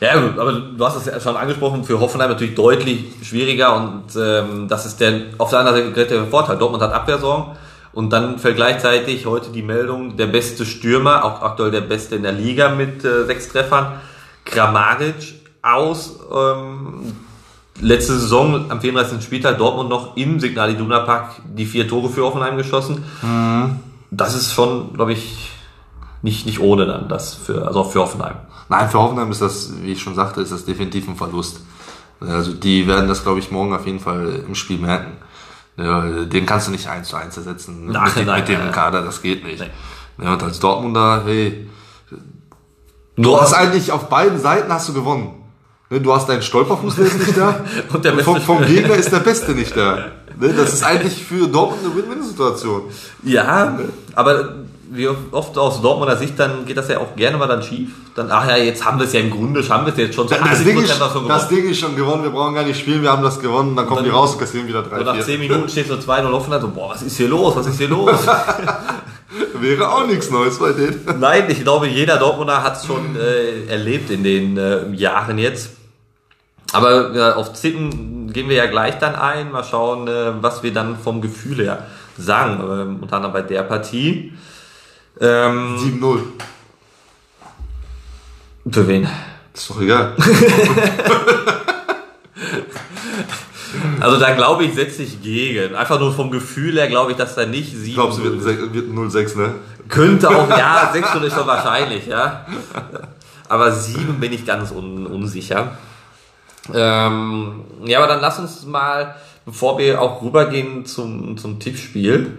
Speaker 1: Ja, aber du hast es ja schon angesprochen, für Hoffenheim natürlich deutlich schwieriger und ähm, das ist der auf der anderen Seite der Vorteil. Dortmund hat Abwehrsorgen und dann fällt gleichzeitig heute die Meldung, der beste Stürmer, auch aktuell der beste in der Liga mit äh, sechs Treffern, Kramaric aus. Ähm, letzte Saison am 34. Spieltag Dortmund noch im Signal Iduna Park die vier Tore für Hoffenheim geschossen. Mhm. Das ist schon, glaube ich, nicht, nicht ohne dann das für, also auch für Hoffenheim.
Speaker 2: Nein, für Hoffenheim ist das, wie ich schon sagte, ist das definitiv ein Verlust. Also die werden das, glaube ich, morgen auf jeden Fall im Spiel merken. Ja, den kannst du nicht eins zu eins ersetzen
Speaker 1: nein, mit,
Speaker 2: nein, mit dem Kader, das geht nicht. Ja, und als Dortmunder, hey, du hast eigentlich auf beiden Seiten hast du gewonnen. Ne, du hast deinen Stolperfuß, der ist nicht da. *laughs* und der vom, vom Gegner ist der Beste *laughs* nicht da. Ne, das ist eigentlich für Dortmund eine Win-Win-Situation.
Speaker 1: Ja, aber wie oft aus Dortmunder Sicht, dann geht das ja auch gerne mal dann schief. Dann, ach ja, jetzt haben wir es ja im Grunde, haben wir es jetzt schon
Speaker 2: zu das Ding, ist, das Ding ist schon gewonnen, wir brauchen gar nicht spielen, wir haben das gewonnen, dann kommen dann, die raus und kassieren wieder drei,
Speaker 1: Und nach 10 Minuten steht so 2-0 offen und so, boah, was ist hier los, was ist hier los? *laughs*
Speaker 2: Wäre auch nichts Neues bei denen. *laughs*
Speaker 1: Nein, ich glaube, jeder Dortmunder hat es schon äh, erlebt in den äh, Jahren jetzt. Aber äh, auf Zippen gehen wir ja gleich dann ein, mal schauen, äh, was wir dann vom Gefühl her sagen, äh, unter anderem bei der Partie.
Speaker 2: Ähm, 7-0.
Speaker 1: Für wen?
Speaker 2: Ist doch egal. *laughs*
Speaker 1: also da glaube ich, setze ich gegen. Einfach nur vom Gefühl her glaube ich, dass da nicht 7
Speaker 2: Glaubst du, wird, wird 0-6, ne?
Speaker 1: Könnte auch, ja, *laughs* 6 ist schon wahrscheinlich, ja. Aber 7 bin ich ganz un, unsicher. Ähm, ja, aber dann lass uns mal, bevor wir auch rübergehen zum, zum Tippspiel,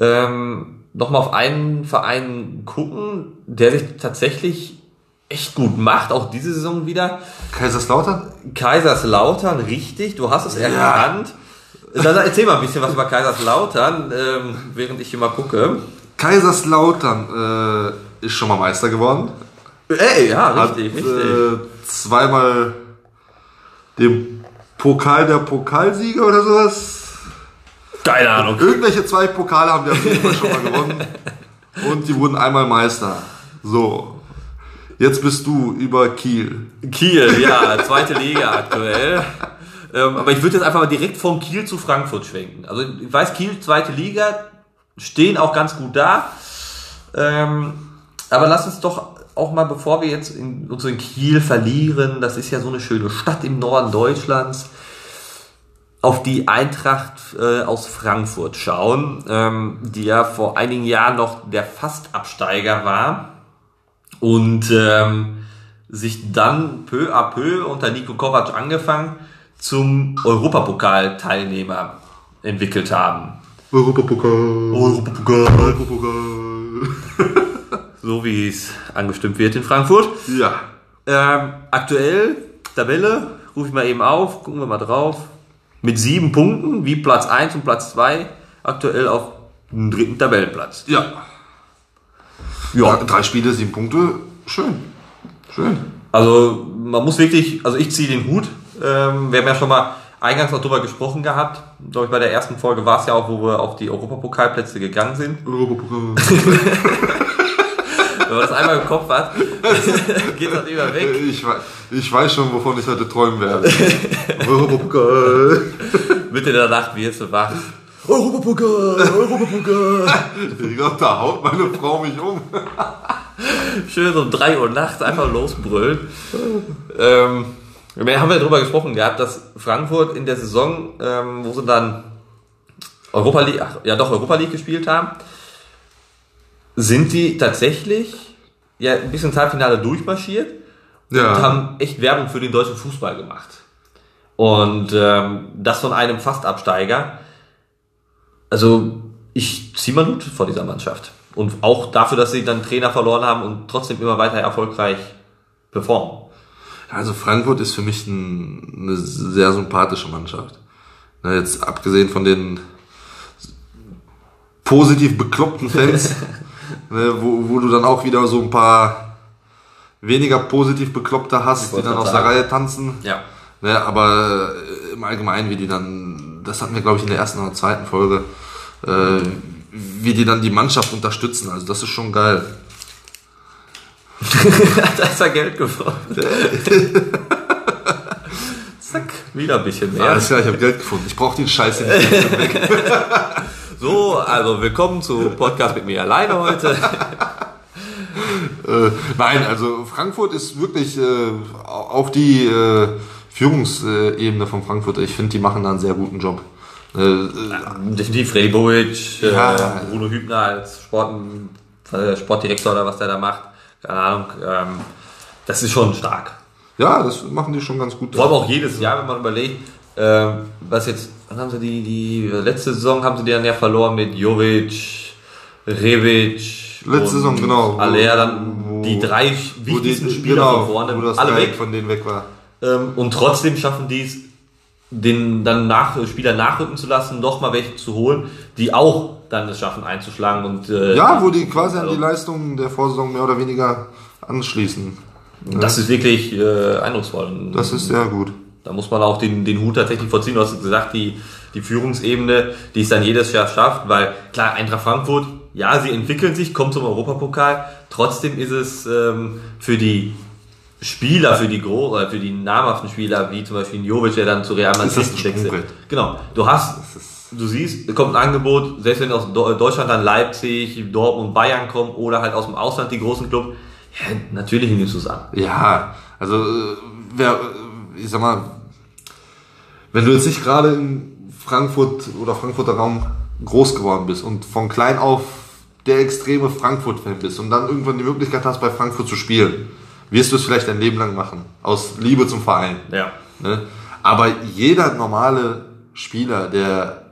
Speaker 1: ähm, nochmal auf einen Verein gucken, der sich tatsächlich echt gut macht, auch diese Saison wieder.
Speaker 2: Kaiserslautern?
Speaker 1: Kaiserslautern, richtig, du hast es erkannt. Ja. Dann erzähl mal ein bisschen was über Kaiserslautern, ähm, während ich hier mal gucke.
Speaker 2: Kaiserslautern äh, ist schon mal Meister geworden.
Speaker 1: Ey, ja, richtig, Hat, richtig. Äh,
Speaker 2: zweimal den Pokal der Pokalsieger oder sowas
Speaker 1: keine Ahnung.
Speaker 2: Irgendwelche zwei Pokale haben wir auf jeden Fall schon mal gewonnen. Und die wurden einmal Meister. So. Jetzt bist du über Kiel.
Speaker 1: Kiel, ja, zweite Liga aktuell. Ähm, aber ich würde jetzt einfach mal direkt von Kiel zu Frankfurt schwenken. Also ich weiß, Kiel, zweite Liga, stehen auch ganz gut da. Ähm, aber lass uns doch auch mal, bevor wir jetzt in, uns in Kiel verlieren, das ist ja so eine schöne Stadt im Norden Deutschlands, auf die Eintracht äh, aus Frankfurt schauen, ähm, die ja vor einigen Jahren noch der Fastabsteiger war und ähm, sich dann peu à peu unter Nico Kovac angefangen zum Europapokalteilnehmer entwickelt haben.
Speaker 2: Europapokal.
Speaker 1: Europapokal.
Speaker 2: Europapokal. *laughs*
Speaker 1: So wie es angestimmt wird in Frankfurt.
Speaker 2: Ja.
Speaker 1: Ähm, aktuell, Tabelle, rufe ich mal eben auf, gucken wir mal drauf. Mit sieben Punkten, wie Platz 1 und Platz 2, aktuell auf dem dritten Tabellenplatz.
Speaker 2: Ja. ja. Drei Spiele, sieben Punkte. Schön. Schön.
Speaker 1: Also man muss wirklich, also ich ziehe den Hut. Ähm, wir haben ja schon mal eingangs auch drüber gesprochen gehabt. Glaube ich, bei der ersten Folge war es ja auch, wo wir auf die Europapokalplätze gegangen sind.
Speaker 2: Europapokal. *laughs*
Speaker 1: Wenn man das einmal im Kopf hat, *laughs* geht das immer weg.
Speaker 2: Ich, ich weiß schon, wovon ich heute träumen werde. *laughs* Europapokal.
Speaker 1: Mitte der Nacht wirst du wach. Europapokal, Europapokal.
Speaker 2: Ich glaube, da haut meine Frau mich um.
Speaker 1: Schön um 3 Uhr nachts einfach losbrüllen. ähm, wir haben ja drüber gesprochen gehabt, dass Frankfurt in der Saison, ähm, wo sie dann Europa League, ach, ja doch Europa League gespielt haben, sind die tatsächlich ja ein bisschen ins Halbfinale durchmarschiert und
Speaker 2: Ja.
Speaker 1: haben echt Werbung für den deutschen Fußball gemacht. Und ähm, das von einem Fastabsteiger. Also ich ziehe mal Hut vor dieser Mannschaft. Und auch dafür, dass sie dann Trainer verloren haben und trotzdem immer weiter erfolgreich performen.
Speaker 2: Also Frankfurt ist für mich ein, eine sehr sympathische Mannschaft. Na, jetzt abgesehen von den positiv bekloppten Fans, *laughs* ne, wo, wo du dann auch wieder so ein paar weniger positiv bekloppte hast, die dann aus der. Reihe tanzen.
Speaker 1: Ja.
Speaker 2: Ne, aber äh, im Allgemeinen, wie die dann, das hatten wir glaube ich in der ersten oder zweiten Folge, äh, wie die dann die Mannschaft unterstützen. Also das ist schon geil. *laughs*
Speaker 1: da ist er Geld gefunden. *laughs* Zack, wieder ein bisschen mehr.
Speaker 2: Alles klar, ich habe Geld gefunden. Ich brauche den Scheiß hier nicht. *laughs*
Speaker 1: So, also willkommen zu Podcast mit mir alleine heute.
Speaker 2: Äh, nein, also Frankfurt ist wirklich äh, auch die äh, Führungsebene von Frankfurt. Ich finde, die machen da einen sehr guten Job. Äh, äh,
Speaker 1: Definitiv Freddy Bobic,
Speaker 2: Ja.
Speaker 1: äh, Bruno Hübner als Sport, Sportdirektor oder was der da macht. Keine Ahnung. Ähm, das ist schon stark.
Speaker 2: ja, das machen die schon ganz gut.
Speaker 1: Vor allem auch jedes Jahr, wenn man überlegt, was jetzt, wann haben sie die, die letzte Saison haben sie die dann ja verloren mit Jovic, Revic.
Speaker 2: Letzte Saison, genau.
Speaker 1: Alea, dann
Speaker 2: Wo-
Speaker 1: die drei
Speaker 2: wo die,
Speaker 1: wichtigsten Spieler
Speaker 2: genau,
Speaker 1: von vorne,
Speaker 2: wo das
Speaker 1: alle weg.
Speaker 2: von denen weg war.
Speaker 1: Ähm, und trotzdem schaffen die es, den dann nach, Spieler nachrücken zu lassen, noch mal welche zu holen, die auch dann es schaffen einzuschlagen und äh,
Speaker 2: Ja, wo die quasi an
Speaker 1: also,
Speaker 2: die Leistungen der Vorsaison mehr oder weniger anschließen.
Speaker 1: Das ist wirklich äh, eindrucksvoll.
Speaker 2: Das ist sehr gut.
Speaker 1: Da muss man auch den, den Hut tatsächlich vorziehen. Du hast gesagt, die, die Führungsebene, die es dann jedes Jahr schafft, weil klar, Eintracht Frankfurt, ja, sie entwickeln sich, kommt zum Europapokal. Trotzdem ist es ähm, für die Spieler, für die Gro oder für die namhaften Spieler, wie zum Beispiel Jovic, der dann zu Real Madrid wechselt. Genau. Du hast, du siehst, es kommt ein Angebot, selbst wenn aus Deutschland dann Leipzig, Dortmund, Bayern kommen oder halt aus dem Ausland die großen Clubs, ja, natürlich nimmst du es an.
Speaker 2: Ja, also äh, wer, äh, ich sag mal, wenn du jetzt nicht gerade in Frankfurt oder Frankfurter Raum groß geworden bist und von klein auf der extreme Frankfurt-Fan bist und dann irgendwann die Möglichkeit hast, bei Frankfurt zu spielen, wirst du es vielleicht dein Leben lang machen. Aus Liebe zum Verein.
Speaker 1: Ja.
Speaker 2: Ne? Aber jeder normale Spieler, der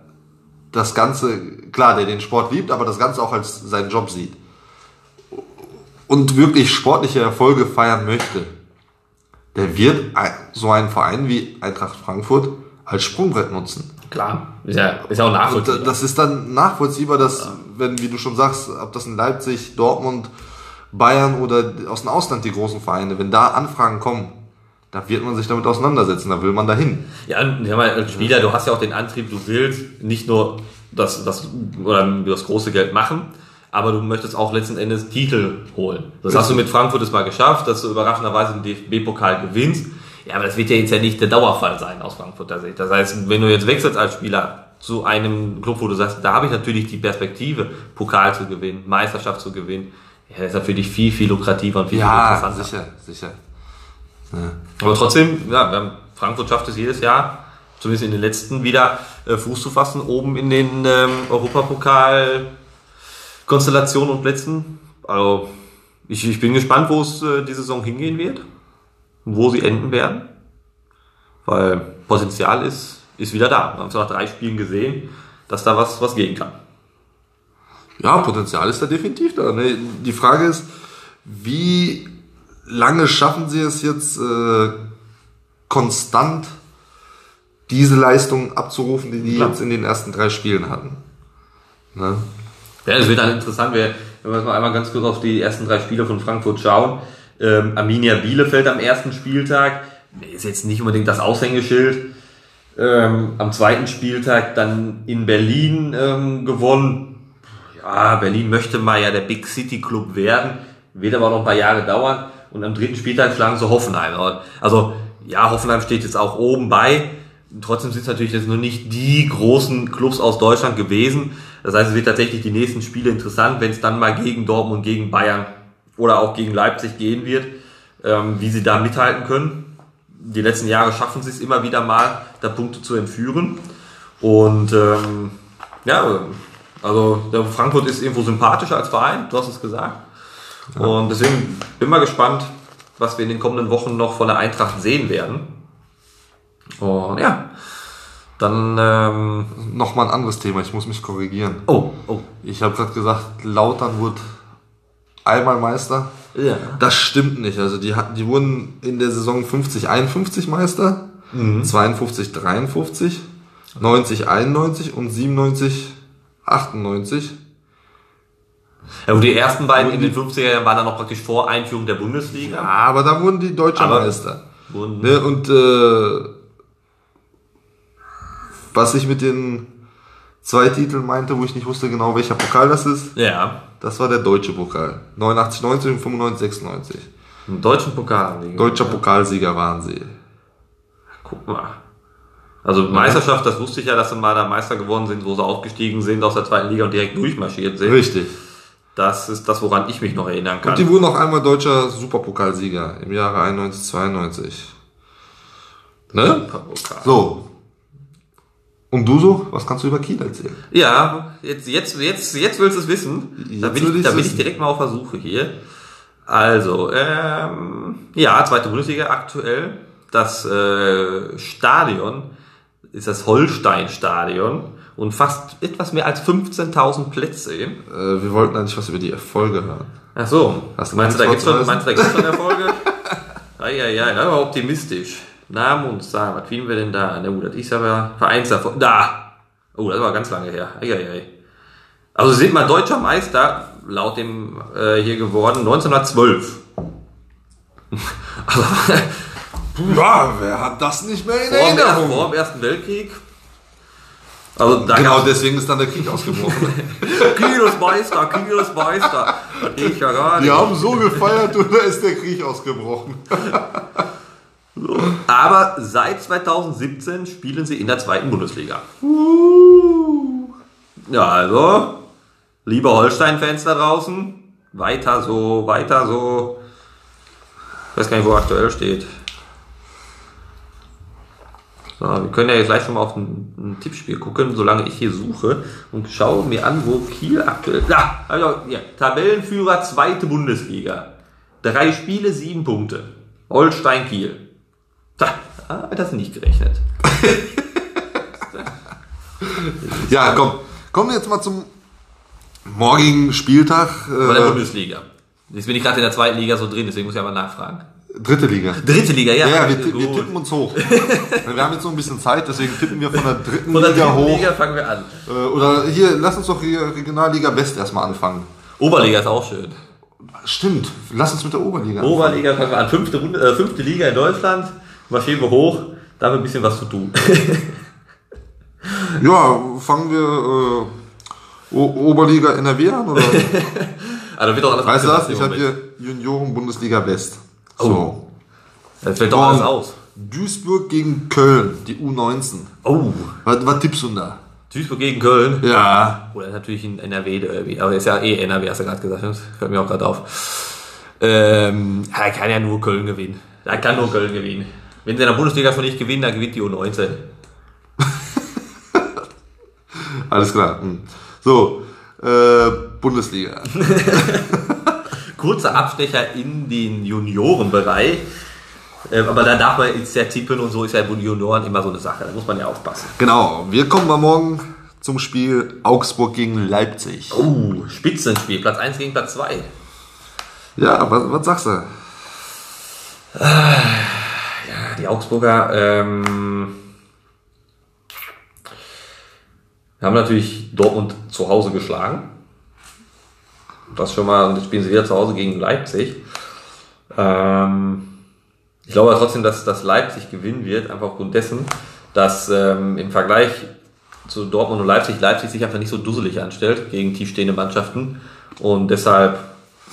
Speaker 2: das Ganze, klar, der den Sport liebt, aber das Ganze auch als seinen Job sieht und wirklich sportliche Erfolge feiern möchte, der wird so einen Verein wie Eintracht Frankfurt als Sprungbrett nutzen.
Speaker 1: Klar. Ist ja, ist ja auch
Speaker 2: Und
Speaker 1: nachvollziehbar.
Speaker 2: das ist dann nachvollziehbar, dass, wenn, wie du schon sagst, ob das in Leipzig, Dortmund, Bayern oder aus dem Ausland die großen Vereine, wenn da Anfragen kommen, da wird man sich damit auseinandersetzen, da will man dahin.
Speaker 1: Ja, und als Spieler, du hast ja auch den Antrieb, du willst nicht nur das, das, oder das große Geld machen, aber du möchtest auch letzten Endes Titel holen. Das hast du mit Frankfurt es mal geschafft, dass du überraschenderweise den DFB-Pokal gewinnst. Ja, aber das wird ja jetzt ja nicht der Dauerfall sein aus Frankfurter Sicht. Das heißt, wenn du jetzt wechselst als Spieler zu einem Club, wo du sagst, da habe ich natürlich die Perspektive, Pokal zu gewinnen, Meisterschaft zu gewinnen, ja, das ist ja für dich viel, viel lukrativer und viel, viel
Speaker 2: Ja,
Speaker 1: interessanter.
Speaker 2: sicher, sicher.
Speaker 1: Aber trotzdem, ja, Frankfurt schafft es jedes Jahr, zumindest in den letzten, wieder äh, Fuß zu fassen, oben in den ähm, Europapokal-Konstellationen und Plätzen. Also, ich, ich bin gespannt, wo es äh, die Saison hingehen wird, wo sie enden werden. Weil Potenzial ist, ist wieder da. Wir haben es nach drei Spielen gesehen. dass da was, was gehen kann.
Speaker 2: Ja, Potenzial ist da definitiv da. Ne? Die Frage ist, wie lange schaffen sie es jetzt äh, konstant diese Leistung abzurufen, die die jetzt in den ersten drei Spielen hatten? Ne?
Speaker 1: Ja, es wird dann interessant, wenn wir mal einmal ganz kurz auf die ersten drei Spiele von Frankfurt schauen. Ähm, Arminia Bielefeld am ersten Spieltag ist jetzt nicht unbedingt das Aushängeschild. Ähm, am zweiten Spieltag dann in Berlin ähm, gewonnen. Ja, Berlin möchte mal ja der Big City Club werden, wird aber noch ein paar Jahre dauern. Und am dritten Spieltag schlagen sie Hoffenheim. Also ja, Hoffenheim steht jetzt auch oben bei. Trotzdem sind es natürlich jetzt nur nicht die großen Clubs aus Deutschland gewesen. Das heißt, es wird tatsächlich die nächsten Spiele interessant, wenn es dann mal gegen Dortmund, gegen Bayern oder auch gegen Leipzig gehen wird, ähm, wie sie da mithalten können. Die letzten Jahre schaffen sie es immer wieder mal, da Punkte zu entführen. Und ähm, ja, also Frankfurt ist irgendwo sympathischer als Verein, du hast es gesagt. Und deswegen bin mal gespannt, was wir in den kommenden Wochen noch von der Eintracht sehen werden. Und ja, dann ähm,
Speaker 2: Nochmal ein anderes Thema, ich muss mich korrigieren.
Speaker 1: oh, oh,
Speaker 2: Ich habe gerade gesagt, Lautern wurde einmal Meister.
Speaker 1: ja.
Speaker 2: Das stimmt nicht. Also die hatten, die wurden in der Saison 50 51 Meister, 52 53, 90 91 und 97 98.
Speaker 1: ja. Und die ersten beiden in den 50er Jahren waren dann noch praktisch vor Einführung der Bundesliga.
Speaker 2: Aber da wurden die deutsche
Speaker 1: Aber-
Speaker 2: Meister.
Speaker 1: Wurden,
Speaker 2: Ne, und äh, was ich mit den zwei Titeln meinte, wo ich nicht wusste genau welcher Pokal das ist,
Speaker 1: Ja,
Speaker 2: das war der deutsche Pokal. 89 90 und 95 96.
Speaker 1: im deutschen Pokal.
Speaker 2: Deutscher Pokalsieger waren sie.
Speaker 1: Guck mal. Also Meisterschaft, das wusste ich ja, dass sie mal da Meister geworden sind, wo sie aufgestiegen sind aus der zweiten Liga und direkt durchmarschiert sind.
Speaker 2: Richtig.
Speaker 1: Das ist das, woran ich mich noch erinnern kann.
Speaker 2: Und die wurden auch einmal deutscher Superpokalsieger im Jahre 91, 92. Ne?
Speaker 1: Pokal.
Speaker 2: So. Und du so? Was kannst du über Kiel erzählen?
Speaker 1: Ja, jetzt, jetzt, jetzt, jetzt willst du es wissen. Da
Speaker 2: Jetzt
Speaker 1: bin,
Speaker 2: will
Speaker 1: ich, da bin ich direkt mal auf der Suche hier. Also, ähm, ja, zweite Bundesliga aktuell. Das äh, Stadion ist das Holstein-Stadion und fast etwas mehr als 15.000 Plätze.
Speaker 2: Äh, wir wollten eigentlich was über die Erfolge hören.
Speaker 1: Ach so,
Speaker 2: Hast du
Speaker 1: meinst du, da gibt's schon, meinst du, da gibt's schon Erfolge? ja, ja, ja, ja, optimistisch. Namen und Zahlen, was kriegen wir denn da? Na gut, das ist aber Vereinserfolg. Da! Oh, das war ganz lange her. Eieiei. Also sind mal deutscher Meister, laut dem äh, hier geworden, 1912. *laughs* also,
Speaker 2: Ja, wer hat das nicht mehr in
Speaker 1: vor, dem ersten, vor dem Ersten Weltkrieg. Also
Speaker 2: Genau deswegen ist dann der Krieg ausgebrochen. *laughs*
Speaker 1: Kiel ist Meister, Kiel ist Meister. Das geht ja gar nicht.
Speaker 2: Die haben so gefeiert und da ist der Krieg ausgebrochen. *laughs*
Speaker 1: Aber seit 2017 spielen sie in der zweiten Bundesliga. Ja, also, liebe Holstein-Fans da draußen, weiter so, weiter so. Ich weiß gar nicht, wo aktuell steht. So, wir können ja jetzt gleich schon mal auf ein, ein Tippspiel gucken, solange ich hier suche und schaue mir an, wo Kiel aktuell. Da, hab ich auch, ja, Tabellenführer zweite Bundesliga. Drei Spiele, sieben Punkte. Holstein Kiel. Da, damit hast du nicht gerechnet. *laughs*
Speaker 2: Ja, komm. Kommen wir jetzt mal zum morgigen Spieltag.
Speaker 1: Bei der
Speaker 2: Äh,
Speaker 1: Bundesliga. Jetzt bin ich gerade in der zweiten Liga so drin, deswegen muss ich aber nachfragen.
Speaker 2: dritte Liga.
Speaker 1: Dritte Liga, ja.
Speaker 2: Ja, ja wir, wir tippen uns hoch. *laughs* wir haben jetzt noch ein bisschen Zeit, deswegen tippen wir von der dritten
Speaker 1: Von der
Speaker 2: Liga
Speaker 1: dritten
Speaker 2: hoch.
Speaker 1: Liga fangen wir an.
Speaker 2: Äh, oder hier, lass uns doch hier Regionalliga West erstmal anfangen.
Speaker 1: Oberliga ist auch schön.
Speaker 2: Stimmt, lass uns mit der Oberliga anfangen.
Speaker 1: Oberliga fangen wir an. Fünfte, Runde, äh, fünfte Liga in Deutschland. Marschieren wir hoch. Da haben wir ein bisschen was zu tun. *laughs*
Speaker 2: Ja, fangen wir äh, o Oberliga NRW an? Oder? *laughs*
Speaker 1: also wird doch alles
Speaker 2: weißt du was? Ich habe hier Junioren Bundesliga West. So.
Speaker 1: Oh. Das fällt doch alles aus.
Speaker 2: Duisburg gegen Köln, die U19.
Speaker 1: Oh.
Speaker 2: Was, was tippst du denn da?
Speaker 1: Duisburg gegen Köln.
Speaker 2: Ja.
Speaker 1: Oder natürlich in NRW Derby. Aber ist ja eh NRW, hast du gerade gesagt. Das hört mir auch gerade auf. Ähm, er kann ja nur Köln gewinnen. Er kann nur Köln gewinnen. Wenn sie in der Bundesliga schon nicht gewinnen, dann gewinnt die U19. *laughs*
Speaker 2: Alles klar. Hm. So, äh, Bundesliga. *laughs*
Speaker 1: Kurzer Abstecher in den Juniorenbereich. Ähm, aber da darf man jetzt ja tippen und so ist ja bei Junioren immer so eine Sache. Da muss man ja aufpassen.
Speaker 2: Genau, wir kommen mal morgen zum Spiel Augsburg gegen Leipzig.
Speaker 1: Oh, Spitzenspiel, Platz 1 gegen Platz 2.
Speaker 2: Ja, was, was sagst du?
Speaker 1: Die Augsburger ähm, haben natürlich Dortmund zu Hause geschlagen. Das schon mal, und jetzt spielen sie wieder zu Hause gegen Leipzig. Ähm, ich glaube trotzdem, dass, dass Leipzig gewinnen wird, einfach aufgrund dessen, dass ähm, im Vergleich zu Dortmund und Leipzig, Leipzig sich einfach nicht so dusselig anstellt gegen tiefstehende Mannschaften. Und deshalb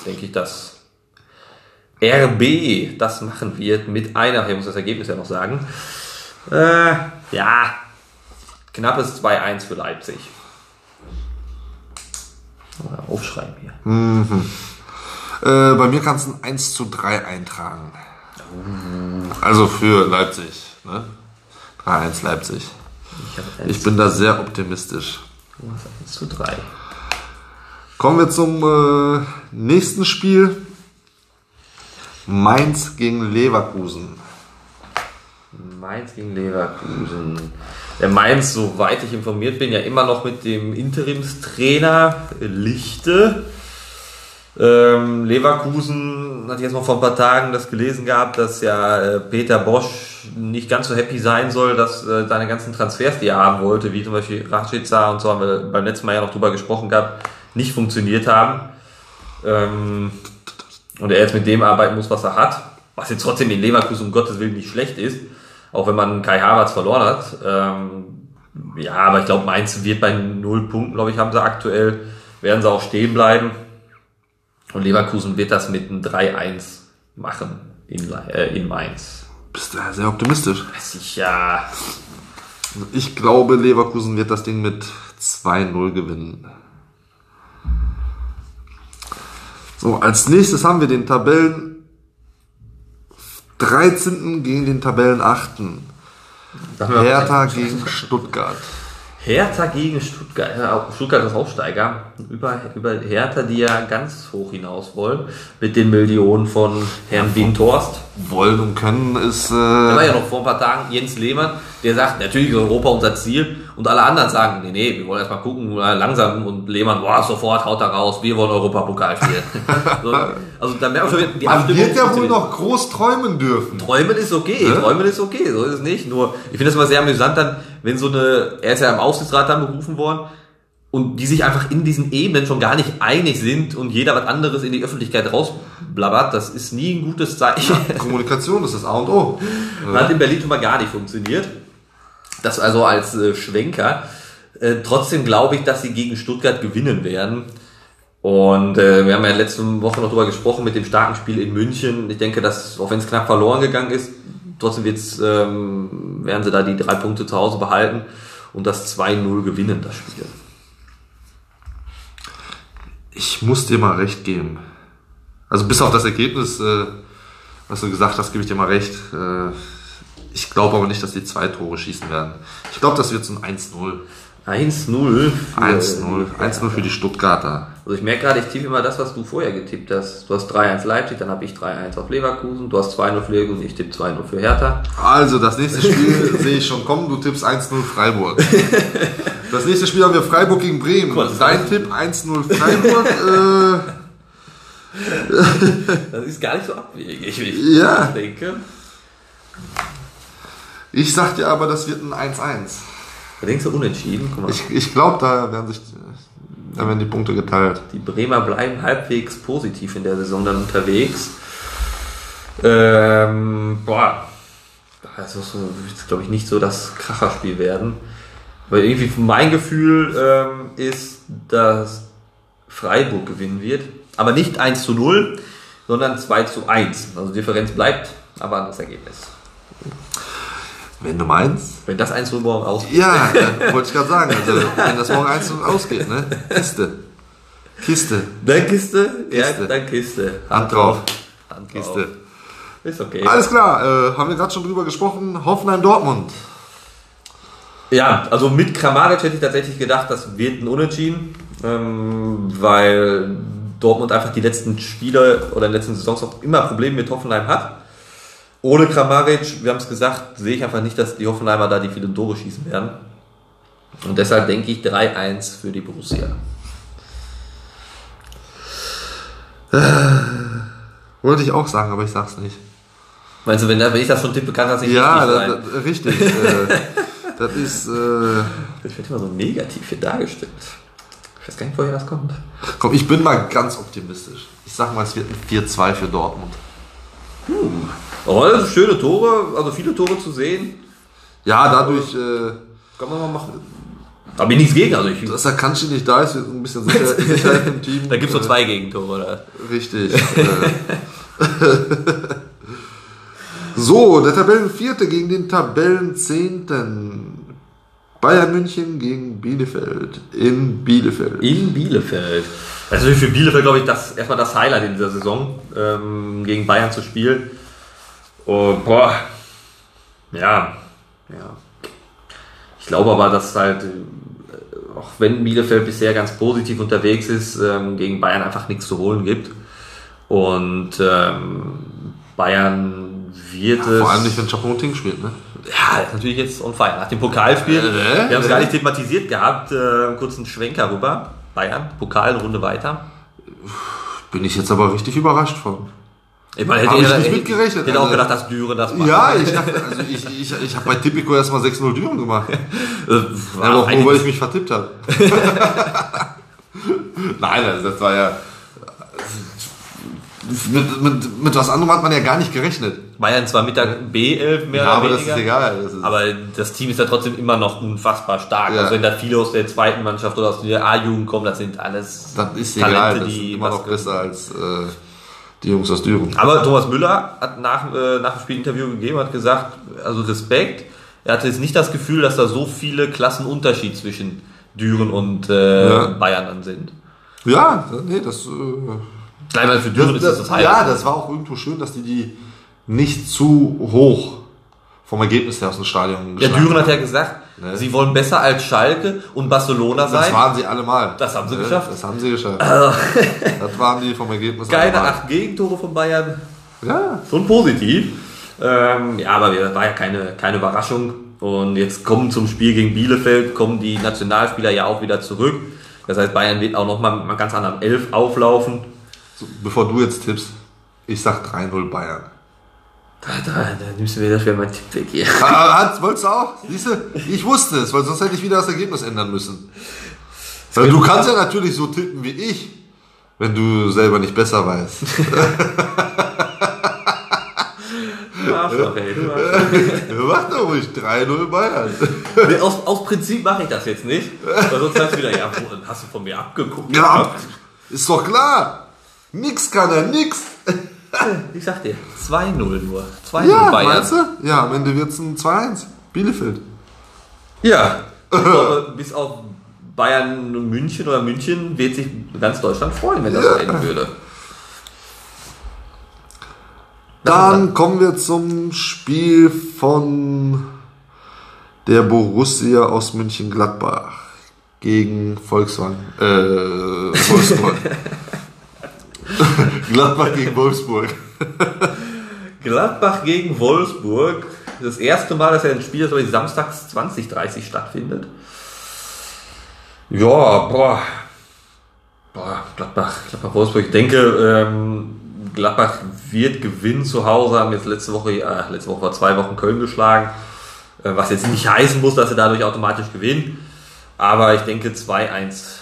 Speaker 1: denke ich, dass RB das machen wird mit einer, ich muss das Ergebnis ja noch sagen, äh, ja, knappes 2-1 für Leipzig. Aufschreiben hier.
Speaker 2: Äh, bei mir kannst du ein 1 zu 3 eintragen. Also für Leipzig. Ne? 3-1 Leipzig.
Speaker 1: Ich habe 1,
Speaker 2: Ich bin da sehr optimistisch.
Speaker 1: 1 zu 3.
Speaker 2: Kommen wir zum äh, nächsten Spiel. Mainz gegen Leverkusen.
Speaker 1: Mainz gegen Leverkusen. Der Mainz, soweit ich informiert bin, ja immer noch mit dem Interimstrainer Lichte. Ähm, Leverkusen hatte ich jetzt noch vor ein paar Tagen das gelesen gehabt, dass ja äh, Peter Bosch nicht ganz so happy sein soll, dass äh, seine ganzen Transfers, die er haben wollte, wie zum Beispiel Rashica und so haben wir beim letzten Mal ja noch drüber gesprochen gehabt, nicht funktioniert haben. Ähm, und er jetzt mit dem arbeiten muss, was er hat, was jetzt trotzdem in Leverkusen um Gottes Willen nicht schlecht ist, auch wenn man Kai Havertz verloren hat. Ähm, ja, aber ich glaube, Mainz wird bei null Punkten, glaube ich, haben sie aktuell, werden sie auch stehen bleiben. Und Leverkusen wird das mit einem 3-1 machen in, äh, in Mainz.
Speaker 2: Bist du ja sehr optimistisch.
Speaker 1: Weiß ich ja.
Speaker 2: Ich glaube, Leverkusen wird das Ding mit 2-0 gewinnen. So, als nächstes haben wir den Tabellen 13. gegen den Tabellen 8. Hertha gegen Stuttgart.
Speaker 1: Hertha gegen Stuttgart. Ja, Stuttgart ist Aufsteiger. Über, über Hertha, die ja ganz hoch hinaus wollen. Mit den Millionen von Herrn Windhorst.
Speaker 2: Wollen und können ist.
Speaker 1: Da war
Speaker 2: Äh,
Speaker 1: ja noch vor ein paar Tagen Jens Lehmann, der sagt, natürlich ist Europa unser Ziel. Und alle anderen sagen, nee, nee, wir wollen erstmal gucken, langsam. Und Lehmann, boah, sofort haut er raus, wir wollen Europapokal spielen. *laughs* so, also da merkt man schon, die
Speaker 2: man wird ja wohl noch groß träumen dürfen.
Speaker 1: Träumen ist okay,
Speaker 2: Ne?
Speaker 1: Träumen ist okay, so ist es nicht. Nur, ich finde das immer sehr amüsant dann, wenn so eine, er ist ja im Aufsichtsrat dann berufen worden und die sich einfach in diesen Ebenen schon gar nicht einig sind und jeder was anderes in die Öffentlichkeit rausblabbert, das ist nie ein gutes Zeichen.
Speaker 2: Kommunikation ist das A und O. *laughs*
Speaker 1: Hat in Berlin schon mal gar nicht funktioniert. Das also als äh, Schwenker. Äh, trotzdem glaube ich, dass sie gegen Stuttgart gewinnen werden. Und äh, wir haben ja letzte Woche noch darüber gesprochen mit dem starken Spiel in München. Ich denke, dass, auch wenn es knapp verloren gegangen ist, trotzdem wird's, ähm, werden sie da die drei Punkte zu Hause behalten und das 2-0 gewinnen, das Spiel.
Speaker 2: Ich muss dir mal recht geben. Also bis auf das Ergebnis, äh, was du gesagt hast, gebe ich dir mal recht. Äh, ich glaube aber nicht, dass die zwei Tore schießen werden. Ich glaube, das wird so ein 1-0.
Speaker 1: 1-0. für-
Speaker 2: 1-0. 1-0 für die Stuttgarter.
Speaker 1: Also ich merke gerade, ich tippe immer das, was du vorher getippt hast. Du hast 3-1 Leipzig, dann habe ich 3-1 auf Leverkusen, du hast 2-0 für Leverkusen, ich tippe 2-0 für Hertha.
Speaker 2: Also, das nächste Spiel *laughs* sehe ich schon kommen. Du tippst 1-0 Freiburg. *laughs* Das nächste Spiel haben wir Freiburg gegen Bremen.
Speaker 1: Kurz.
Speaker 2: Dein Tipp 1-0 Freiburg. *laughs* äh,
Speaker 1: Das ist gar nicht so abwegig, wie ich
Speaker 2: Ja.
Speaker 1: denke.
Speaker 2: Ich sag dir aber, das wird ein 1-1.
Speaker 1: Da denkst du unentschieden. Guck mal,
Speaker 2: Ich, ich glaube, da werden sich da werden die Punkte geteilt.
Speaker 1: die Bremer bleiben halbwegs positiv in der Saison dann unterwegs. Ähm, boah, das ist, glaube ich, nicht so das Kracherspiel werden. Weil irgendwie mein Gefühl ähm, ist, dass Freiburg gewinnen wird. Aber nicht 1 zu 0, sondern 2 zu 1. Also Differenz bleibt, aber anderes Ergebnis.
Speaker 2: Wenn du meinst.
Speaker 1: Wenn das 1 zu 0 morgen aus
Speaker 2: Ja, wollte ich gerade sagen. Also, wenn das morgen 1 ausgeht, ne? Kiste. Kiste.
Speaker 1: Dann Kiste, ja,
Speaker 2: Kiste.
Speaker 1: dann Kiste.
Speaker 2: Hand drauf.
Speaker 1: Hand drauf.
Speaker 2: Kiste.
Speaker 1: Ist okay.
Speaker 2: Alles klar, äh, haben wir gerade schon drüber gesprochen. Hoffenheim-Dortmund.
Speaker 1: Ja, also mit Kramaric hätte ich tatsächlich gedacht, das wird ein Unentschieden, ähm, weil Dortmund einfach die letzten Spiele oder in den letzten Saisons auch immer Probleme mit Hoffenheim hat. Ohne Kramaric, wir haben es gesagt, sehe ich einfach nicht, dass die Hoffenheimer da die vielen Tore schießen werden. Und deshalb denke ich 3-1 für die Borussia.
Speaker 2: Wollte ich auch sagen, aber ich sag's nicht.
Speaker 1: Meinst du, wenn, wenn ich das schon tippe, kann das nicht
Speaker 2: Ja,
Speaker 1: richtig sein?
Speaker 2: da, richtig. äh, *laughs* das ist. Äh,
Speaker 1: Das wird immer so negativ hier dargestellt. Ich weiß gar nicht, woher das kommt.
Speaker 2: komm, ich bin mal ganz optimistisch. Ich sag mal, es wird ein 4-2 für Dortmund.
Speaker 1: Oh, sind schöne Tore, also viele Tore zu sehen.
Speaker 2: Ja, dadurch, äh,
Speaker 1: Kann man mal machen. Da bin ich nichts gegen. Also ich,
Speaker 2: dass der Kanji nicht da ist, ein bisschen Sicher- *laughs* Sicherheit im Team.
Speaker 1: da gibt es nur
Speaker 2: Äh,
Speaker 1: zwei Gegentore. Oder?
Speaker 2: Richtig. äh. *laughs* so, der Tabellenvierte gegen den Tabellenzehnten. Bayern München gegen Bielefeld. In Bielefeld.
Speaker 1: In Bielefeld. Das ist natürlich für Bielefeld, glaube ich, das, erstmal das Highlight in dieser Saison, ähm, gegen Bayern zu spielen. Und boah, ja, ja. Ich glaube aber, dass halt, äh, auch wenn Bielefeld bisher ganz positiv unterwegs ist, ähm, gegen Bayern einfach nichts zu holen gibt. Und ähm, Bayern wird es.
Speaker 2: Vor allem nicht, wenn Chapon-Ting spielt, ne?
Speaker 1: Ja, natürlich jetzt on fire. Nach dem Pokalspiel,
Speaker 2: Äh,
Speaker 1: wir haben es
Speaker 2: äh.
Speaker 1: gar nicht thematisiert gehabt, äh, einen kurzen Schwenker rüber. Bayern, Pokal, eine Runde weiter.
Speaker 2: Bin ich jetzt aber richtig überrascht von.
Speaker 1: Ich meine,
Speaker 2: Hab ich
Speaker 1: hätte-
Speaker 2: nicht
Speaker 1: hätte-
Speaker 2: mitgerechnet,
Speaker 1: Hätte auch
Speaker 2: Alter.
Speaker 1: gedacht, dass Düren das macht.
Speaker 2: Ja, ich dachte, also ich, ich, ich habe bei Tipico erstmal 6-0 Düren gemacht. *laughs*
Speaker 1: Äh,
Speaker 2: aber auch nur, weil ich mich vertippt habe. *laughs* Nein, also das war ja. Mit, mit, mit was anderem hat man ja gar nicht gerechnet.
Speaker 1: Bayern zwar mit der B11 mehr
Speaker 2: Ja,
Speaker 1: oder
Speaker 2: aber das
Speaker 1: weniger.
Speaker 2: ist egal. Das ist,
Speaker 1: Aber das Team ist ja trotzdem immer noch unfassbar stark.
Speaker 2: Ja.
Speaker 1: Also wenn da viele aus der zweiten Mannschaft oder aus der A-Jugend kommen, das sind alles
Speaker 2: das ist
Speaker 1: Talente,
Speaker 2: egal. Das ist
Speaker 1: die
Speaker 2: immer
Speaker 1: was
Speaker 2: noch besser als äh, die Jungs aus Düren.
Speaker 1: Aber Thomas Müller hat nach, äh, nach dem Spiel ein Interview gegeben, hat gesagt, also Respekt. Er hatte jetzt nicht das Gefühl, dass da so viele Klassen Unterschied zwischen Düren und äh,
Speaker 2: Ja.
Speaker 1: Bayern dann sind.
Speaker 2: Ja, nee, das. Äh,
Speaker 1: Gleich mal für Düren
Speaker 2: das,
Speaker 1: ist das
Speaker 2: das,
Speaker 1: das Highlight.
Speaker 2: ja, das war auch irgendwo schön, dass die die nicht zu hoch vom Ergebnis her aus dem Stadion
Speaker 1: Der
Speaker 2: geschlagen
Speaker 1: Düren hat ja gesagt,
Speaker 2: Ne?
Speaker 1: sie wollen besser als Schalke und Barcelona
Speaker 2: Das
Speaker 1: sein.
Speaker 2: waren sie alle mal.
Speaker 1: Das haben sie
Speaker 2: Ne?
Speaker 1: geschafft.
Speaker 2: Das haben sie geschafft. *laughs* das waren die vom Ergebnis
Speaker 1: Keine
Speaker 2: alle mal.
Speaker 1: acht Gegentore von Bayern.
Speaker 2: Ja,
Speaker 1: Schon positiv. Ähm, ja, aber das war ja keine, keine Überraschung. Und jetzt kommen zum Spiel gegen Bielefeld, kommen die Nationalspieler ja auch wieder zurück. Das heißt, Bayern wird auch nochmal mit einem ganz anderen Elf auflaufen.
Speaker 2: bevor du jetzt tippst, ich sag 3-0 Bayern.
Speaker 1: Da, da, da nimmst du mir das wieder mein Tipp weg hier.
Speaker 2: Ah, Hans, wolltest du auch? Siehst du? Ich wusste es, weil sonst hätte ich wieder das Ergebnis ändern müssen. Weil du kannst ja natürlich so tippen wie ich, wenn du selber nicht besser weißt. *laughs*
Speaker 1: Arschloch, ey, du Arschloch. *laughs*
Speaker 2: Mach doch ruhig 3-0 Bayern.
Speaker 1: Aus, aus Prinzip mache ich das jetzt nicht. Weil sonst sagst du wieder, ja, hast du von mir abgeguckt.
Speaker 2: Ja, ist doch klar. Nix kann er, nix. *laughs*
Speaker 1: Ich sag dir, 2-0 nur. 2-0
Speaker 2: Ja,
Speaker 1: Bayern.
Speaker 2: meinst du? Ja, am Ende wird's ein 2-1. Bielefeld.
Speaker 1: Ja, *laughs* glaube, bis auf Bayern und München oder München wird sich ganz Deutschland freuen, wenn das so enden würde.
Speaker 2: Dann kommen wir zum Spiel von der Borussia aus München-Gladbach gegen Volkswagen. Äh, Wolfsburg. *laughs* *laughs* Gladbach gegen Wolfsburg. *laughs*
Speaker 1: Gladbach gegen Wolfsburg. Das erste Mal, dass er ein Spiel, das samstags 2030 stattfindet. Ja, boah. Boah, Gladbach, Gladbach, Wolfsburg. Ich denke, ähm, Gladbach wird gewinnen zu Hause, haben jetzt letzte Woche, äh, letzte Woche war zwei Wochen Köln geschlagen. Äh, was jetzt nicht heißen muss, dass sie dadurch automatisch gewinnen. Aber ich denke 2-1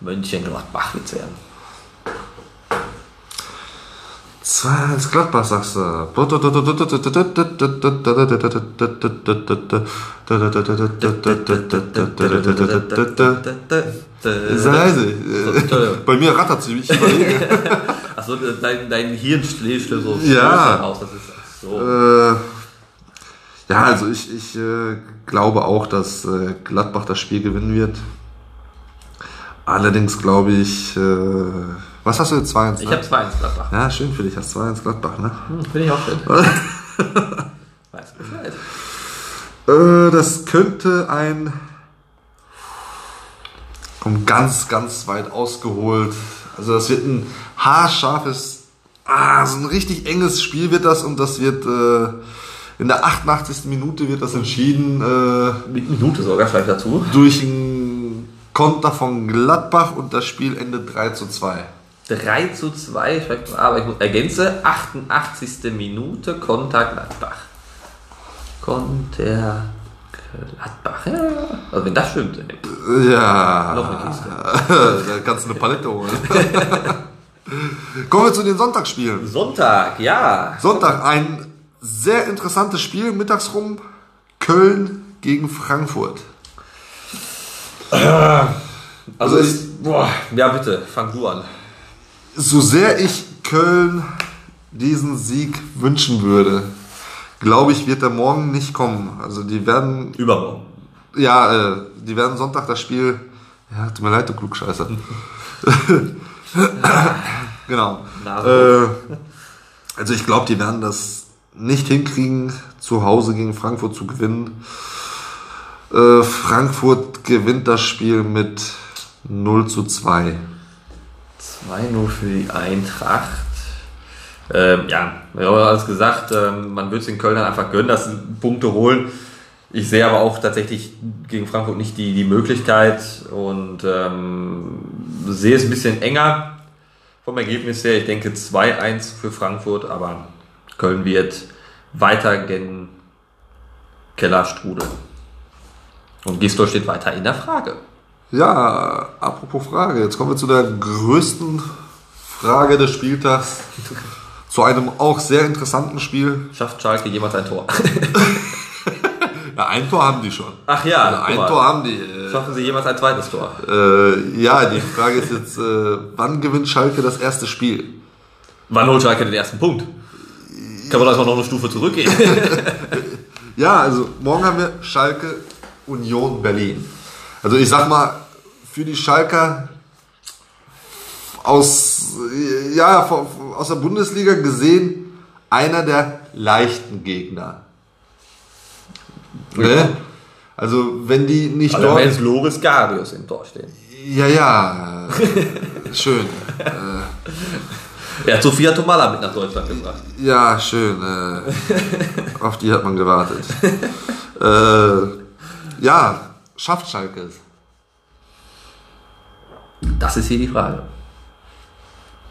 Speaker 1: Mönchengladbach wird es werden.
Speaker 2: 2-1 Gladbach, sagst du. Sei leise.
Speaker 1: Entschuldigung.
Speaker 2: Bei mir rattert sie, ich überlege. *laughs*
Speaker 1: Achso, dein, dein Hirn schläft so
Speaker 2: Ja.
Speaker 1: raus. Das ist so.
Speaker 2: Äh, ja, also ich, ich äh, glaube auch, dass äh, Gladbach das Spiel gewinnen wird. Allerdings glaube ich, äh, was hast du jetzt 2-1?
Speaker 1: Ich
Speaker 2: Ne?
Speaker 1: habe 2 ins Gladbach.
Speaker 2: Ja, schön für dich, hast 2-1 Gladbach, ne?
Speaker 1: Hm, Finde ich auch schön. *laughs* Weiß Bescheid.
Speaker 2: Äh, das könnte ein komm, ganz, ganz weit ausgeholt. Also das wird ein haarscharfes, ah, so ein richtig enges Spiel wird das und das wird, äh, In der 88. Minute wird das entschieden äh,
Speaker 1: Mit Minute sogar, schreibe ich dazu.
Speaker 2: durch einen Konter von Gladbach und das Spiel endet 3 zu 2.
Speaker 1: 3 zu 2, ich schreibe, aber ich ergänze, 88. Minute, Konter Gladbach. Konter Gladbach, ja. Also wenn das stimmt, ey.
Speaker 2: Ja.
Speaker 1: Noch eine Kiste. *laughs*
Speaker 2: da kannst du eine Palette holen. *laughs* Kommen wir zu den Sonntagsspielen.
Speaker 1: Sonntag, ja.
Speaker 2: Sonntag, ein sehr interessantes Spiel, mittags rum. Köln gegen Frankfurt.
Speaker 1: Also,
Speaker 2: Also
Speaker 1: ist, boah, ja bitte, fang du an.
Speaker 2: So sehr ich Köln diesen Sieg wünschen würde, glaube ich, wird er morgen nicht kommen. Also die werden,
Speaker 1: Übermorgen.
Speaker 2: ja, äh, die werden Sonntag das Spiel, ja, tut mir leid, du Klugscheißer. *laughs* genau. Äh, also ich glaube, die werden das nicht hinkriegen, zu Hause gegen Frankfurt zu gewinnen. Äh, Frankfurt gewinnt das Spiel mit 0 zu 2.
Speaker 1: 2-0 für die Eintracht. Ähm, ja, wir haben alles gesagt, ähm, man wird es den Kölnern einfach gönnen, dass sie Punkte holen. Ich sehe aber auch tatsächlich gegen Frankfurt nicht die, die Möglichkeit und ähm, sehe es ein bisschen enger vom Ergebnis her. Ich denke 2-1 für Frankfurt, aber Köln wird weiter gen Keller strudeln. Und Gisdol steht weiter in der Frage.
Speaker 2: Ja, apropos Frage, jetzt kommen wir zu der größten Frage des Spieltags. Zu einem auch sehr interessanten Spiel.
Speaker 1: Schafft Schalke jemals ein Tor? *laughs*
Speaker 2: Ja, ein Tor haben die schon.
Speaker 1: Ach ja,
Speaker 2: Also ein
Speaker 1: mal.
Speaker 2: Tor haben die. Äh,
Speaker 1: Schaffen sie jemals ein zweites Tor?
Speaker 2: Äh, ja, die Frage ist jetzt, äh, wann gewinnt Schalke das erste Spiel?
Speaker 1: Wann holt Schalke den ersten Punkt? Kann man erstmal noch eine Stufe zurückgehen? *laughs*
Speaker 2: Ja, also morgen haben wir Schalke Union Berlin. Also ich sag mal, für die Schalker aus, äh, ja, aus der Bundesliga gesehen, einer der leichten Gegner. Ne? Also wenn die nicht
Speaker 1: Also
Speaker 2: dort...
Speaker 1: wenn es Loris Garius im Tor stehen.
Speaker 2: Ja, ja, *laughs* äh, schön.
Speaker 1: Er hat Sofia Tomala mit nach Deutschland gebracht.
Speaker 2: Ja, schön. Äh, *laughs* auf die hat man gewartet. *laughs* äh, ja, schafft Schalke es?
Speaker 1: Das ist hier die Frage.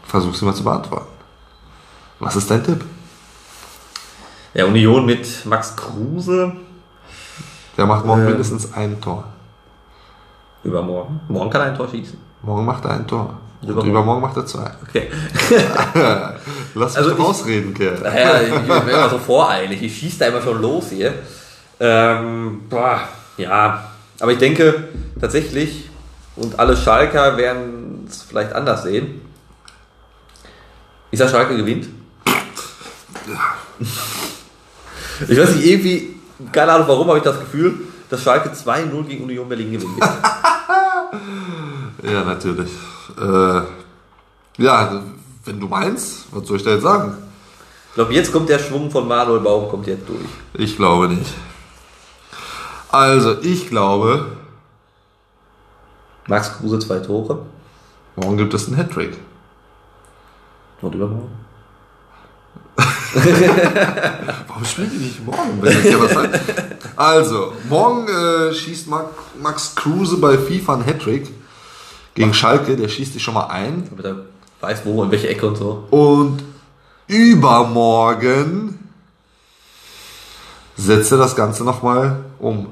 Speaker 2: Versuch sie mal zu beantworten. Was ist dein Tipp?
Speaker 1: Ja, Union mit Max Kruse
Speaker 2: Der macht morgen
Speaker 1: Äh.
Speaker 2: mindestens ein Tor.
Speaker 1: übermorgen. Morgen kann er ein Tor schießen.
Speaker 2: Morgen macht er ein Tor. Und
Speaker 1: Übermorgen.
Speaker 2: übermorgen macht er zwei.
Speaker 1: Okay. *laughs*
Speaker 2: Lass mich
Speaker 1: Also
Speaker 2: doch
Speaker 1: ich-
Speaker 2: ausreden, Kerl.
Speaker 1: Naja, ich bin immer so voreilig. Ich schieße da immer schon los hier. Ähm, boah, ja. Aber ich denke tatsächlich, und alle Schalker werden es vielleicht anders sehen. Ich sag, Schalke gewinnt. Ich weiß nicht, irgendwie, keine Ahnung warum, habe ich das Gefühl, dass Schalke 2-0 gegen Union Berlin gewinnen wird. *laughs*
Speaker 2: Ja, natürlich. Äh, ja, wenn du meinst, was soll ich da jetzt sagen?
Speaker 1: Ich glaube, jetzt kommt der Schwung von Manuel Baum, kommt jetzt durch.
Speaker 2: Ich glaube nicht. Also, ich glaube,
Speaker 1: Max Kruse zwei Tore.
Speaker 2: morgen gibt es einen Hattrick.
Speaker 1: Und *laughs* übermorgen.
Speaker 2: Warum spielen die nicht morgen? Wenn jetzt hier was hat? Also, morgen äh, schießt Max, Kruse bei FIFA einen Hattrick gegen Schalke, der schießt sich schon mal ein.
Speaker 1: Damit er weiß, wo, in welche Ecke und so.
Speaker 2: Und übermorgen setzt er das Ganze nochmal um.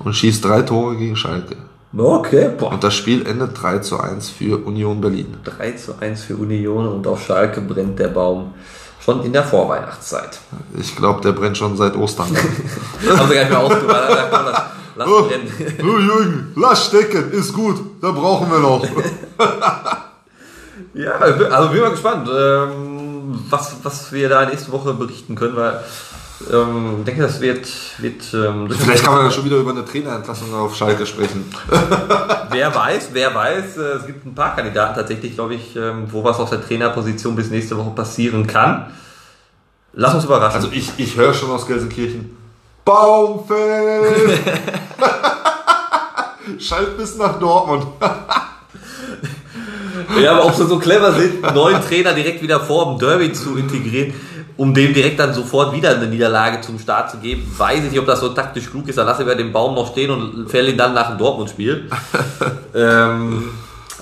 Speaker 2: Und schießt drei Tore gegen Schalke.
Speaker 1: Okay, boah.
Speaker 2: Und das Spiel endet 3 zu 1 für Union Berlin.
Speaker 1: 3 zu 1 für Union und auf Schalke brennt der Baum schon in der Vorweihnachtszeit.
Speaker 2: Ich glaube, der brennt schon seit Ostern. *laughs*
Speaker 1: Haben sie gar nicht mehr. Lass, lass, lass
Speaker 2: oh,
Speaker 1: brennen.
Speaker 2: oh, Jürgen, lass stecken, ist gut, da brauchen wir noch. *laughs*
Speaker 1: Ja, also bin mal gespannt, ähm, was, was wir da nächste Woche berichten können, weil ähm, ich denke, das wird, wird ähm,
Speaker 2: Vielleicht kann man ja schon wieder über eine Trainerentlassung auf Schalke sprechen. *laughs*
Speaker 1: Wer weiß, wer weiß, äh, es gibt ein paar Kandidaten tatsächlich, glaube ich, ähm, wo was auf der Trainerposition bis nächste Woche passieren kann. Lass uns überraschen.
Speaker 2: Also ich, ich höre schon aus Gelsenkirchen. Baumfeld! *laughs* Schalt bis nach Dortmund.
Speaker 1: ja, aber ob sie so clever sind, neuen Trainer direkt wieder vor dem Derby zu integrieren. Um dem direkt dann sofort wieder eine Niederlage zum Start zu geben. Weiß ich nicht, ob das so taktisch klug ist. Dann lasse ich den Baum noch stehen und fäll ihn dann nach dem Dortmund-Spiel. *laughs* ähm,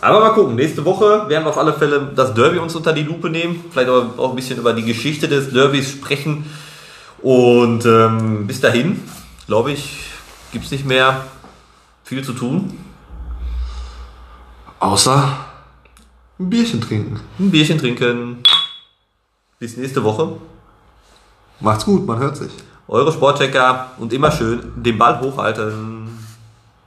Speaker 1: aber mal gucken. Nächste Woche werden wir auf alle Fälle das Derby uns unter die Lupe nehmen. Vielleicht auch ein bisschen über die Geschichte des Derbys sprechen. Und ähm, bis dahin, glaube ich, gibt es nicht mehr viel zu tun.
Speaker 2: Außer ein Bierchen trinken.
Speaker 1: Ein Bierchen trinken. Bis nächste Woche.
Speaker 2: Macht's gut, man hört sich.
Speaker 1: Eure Sportchecker und immer schön den Ball hochhalten.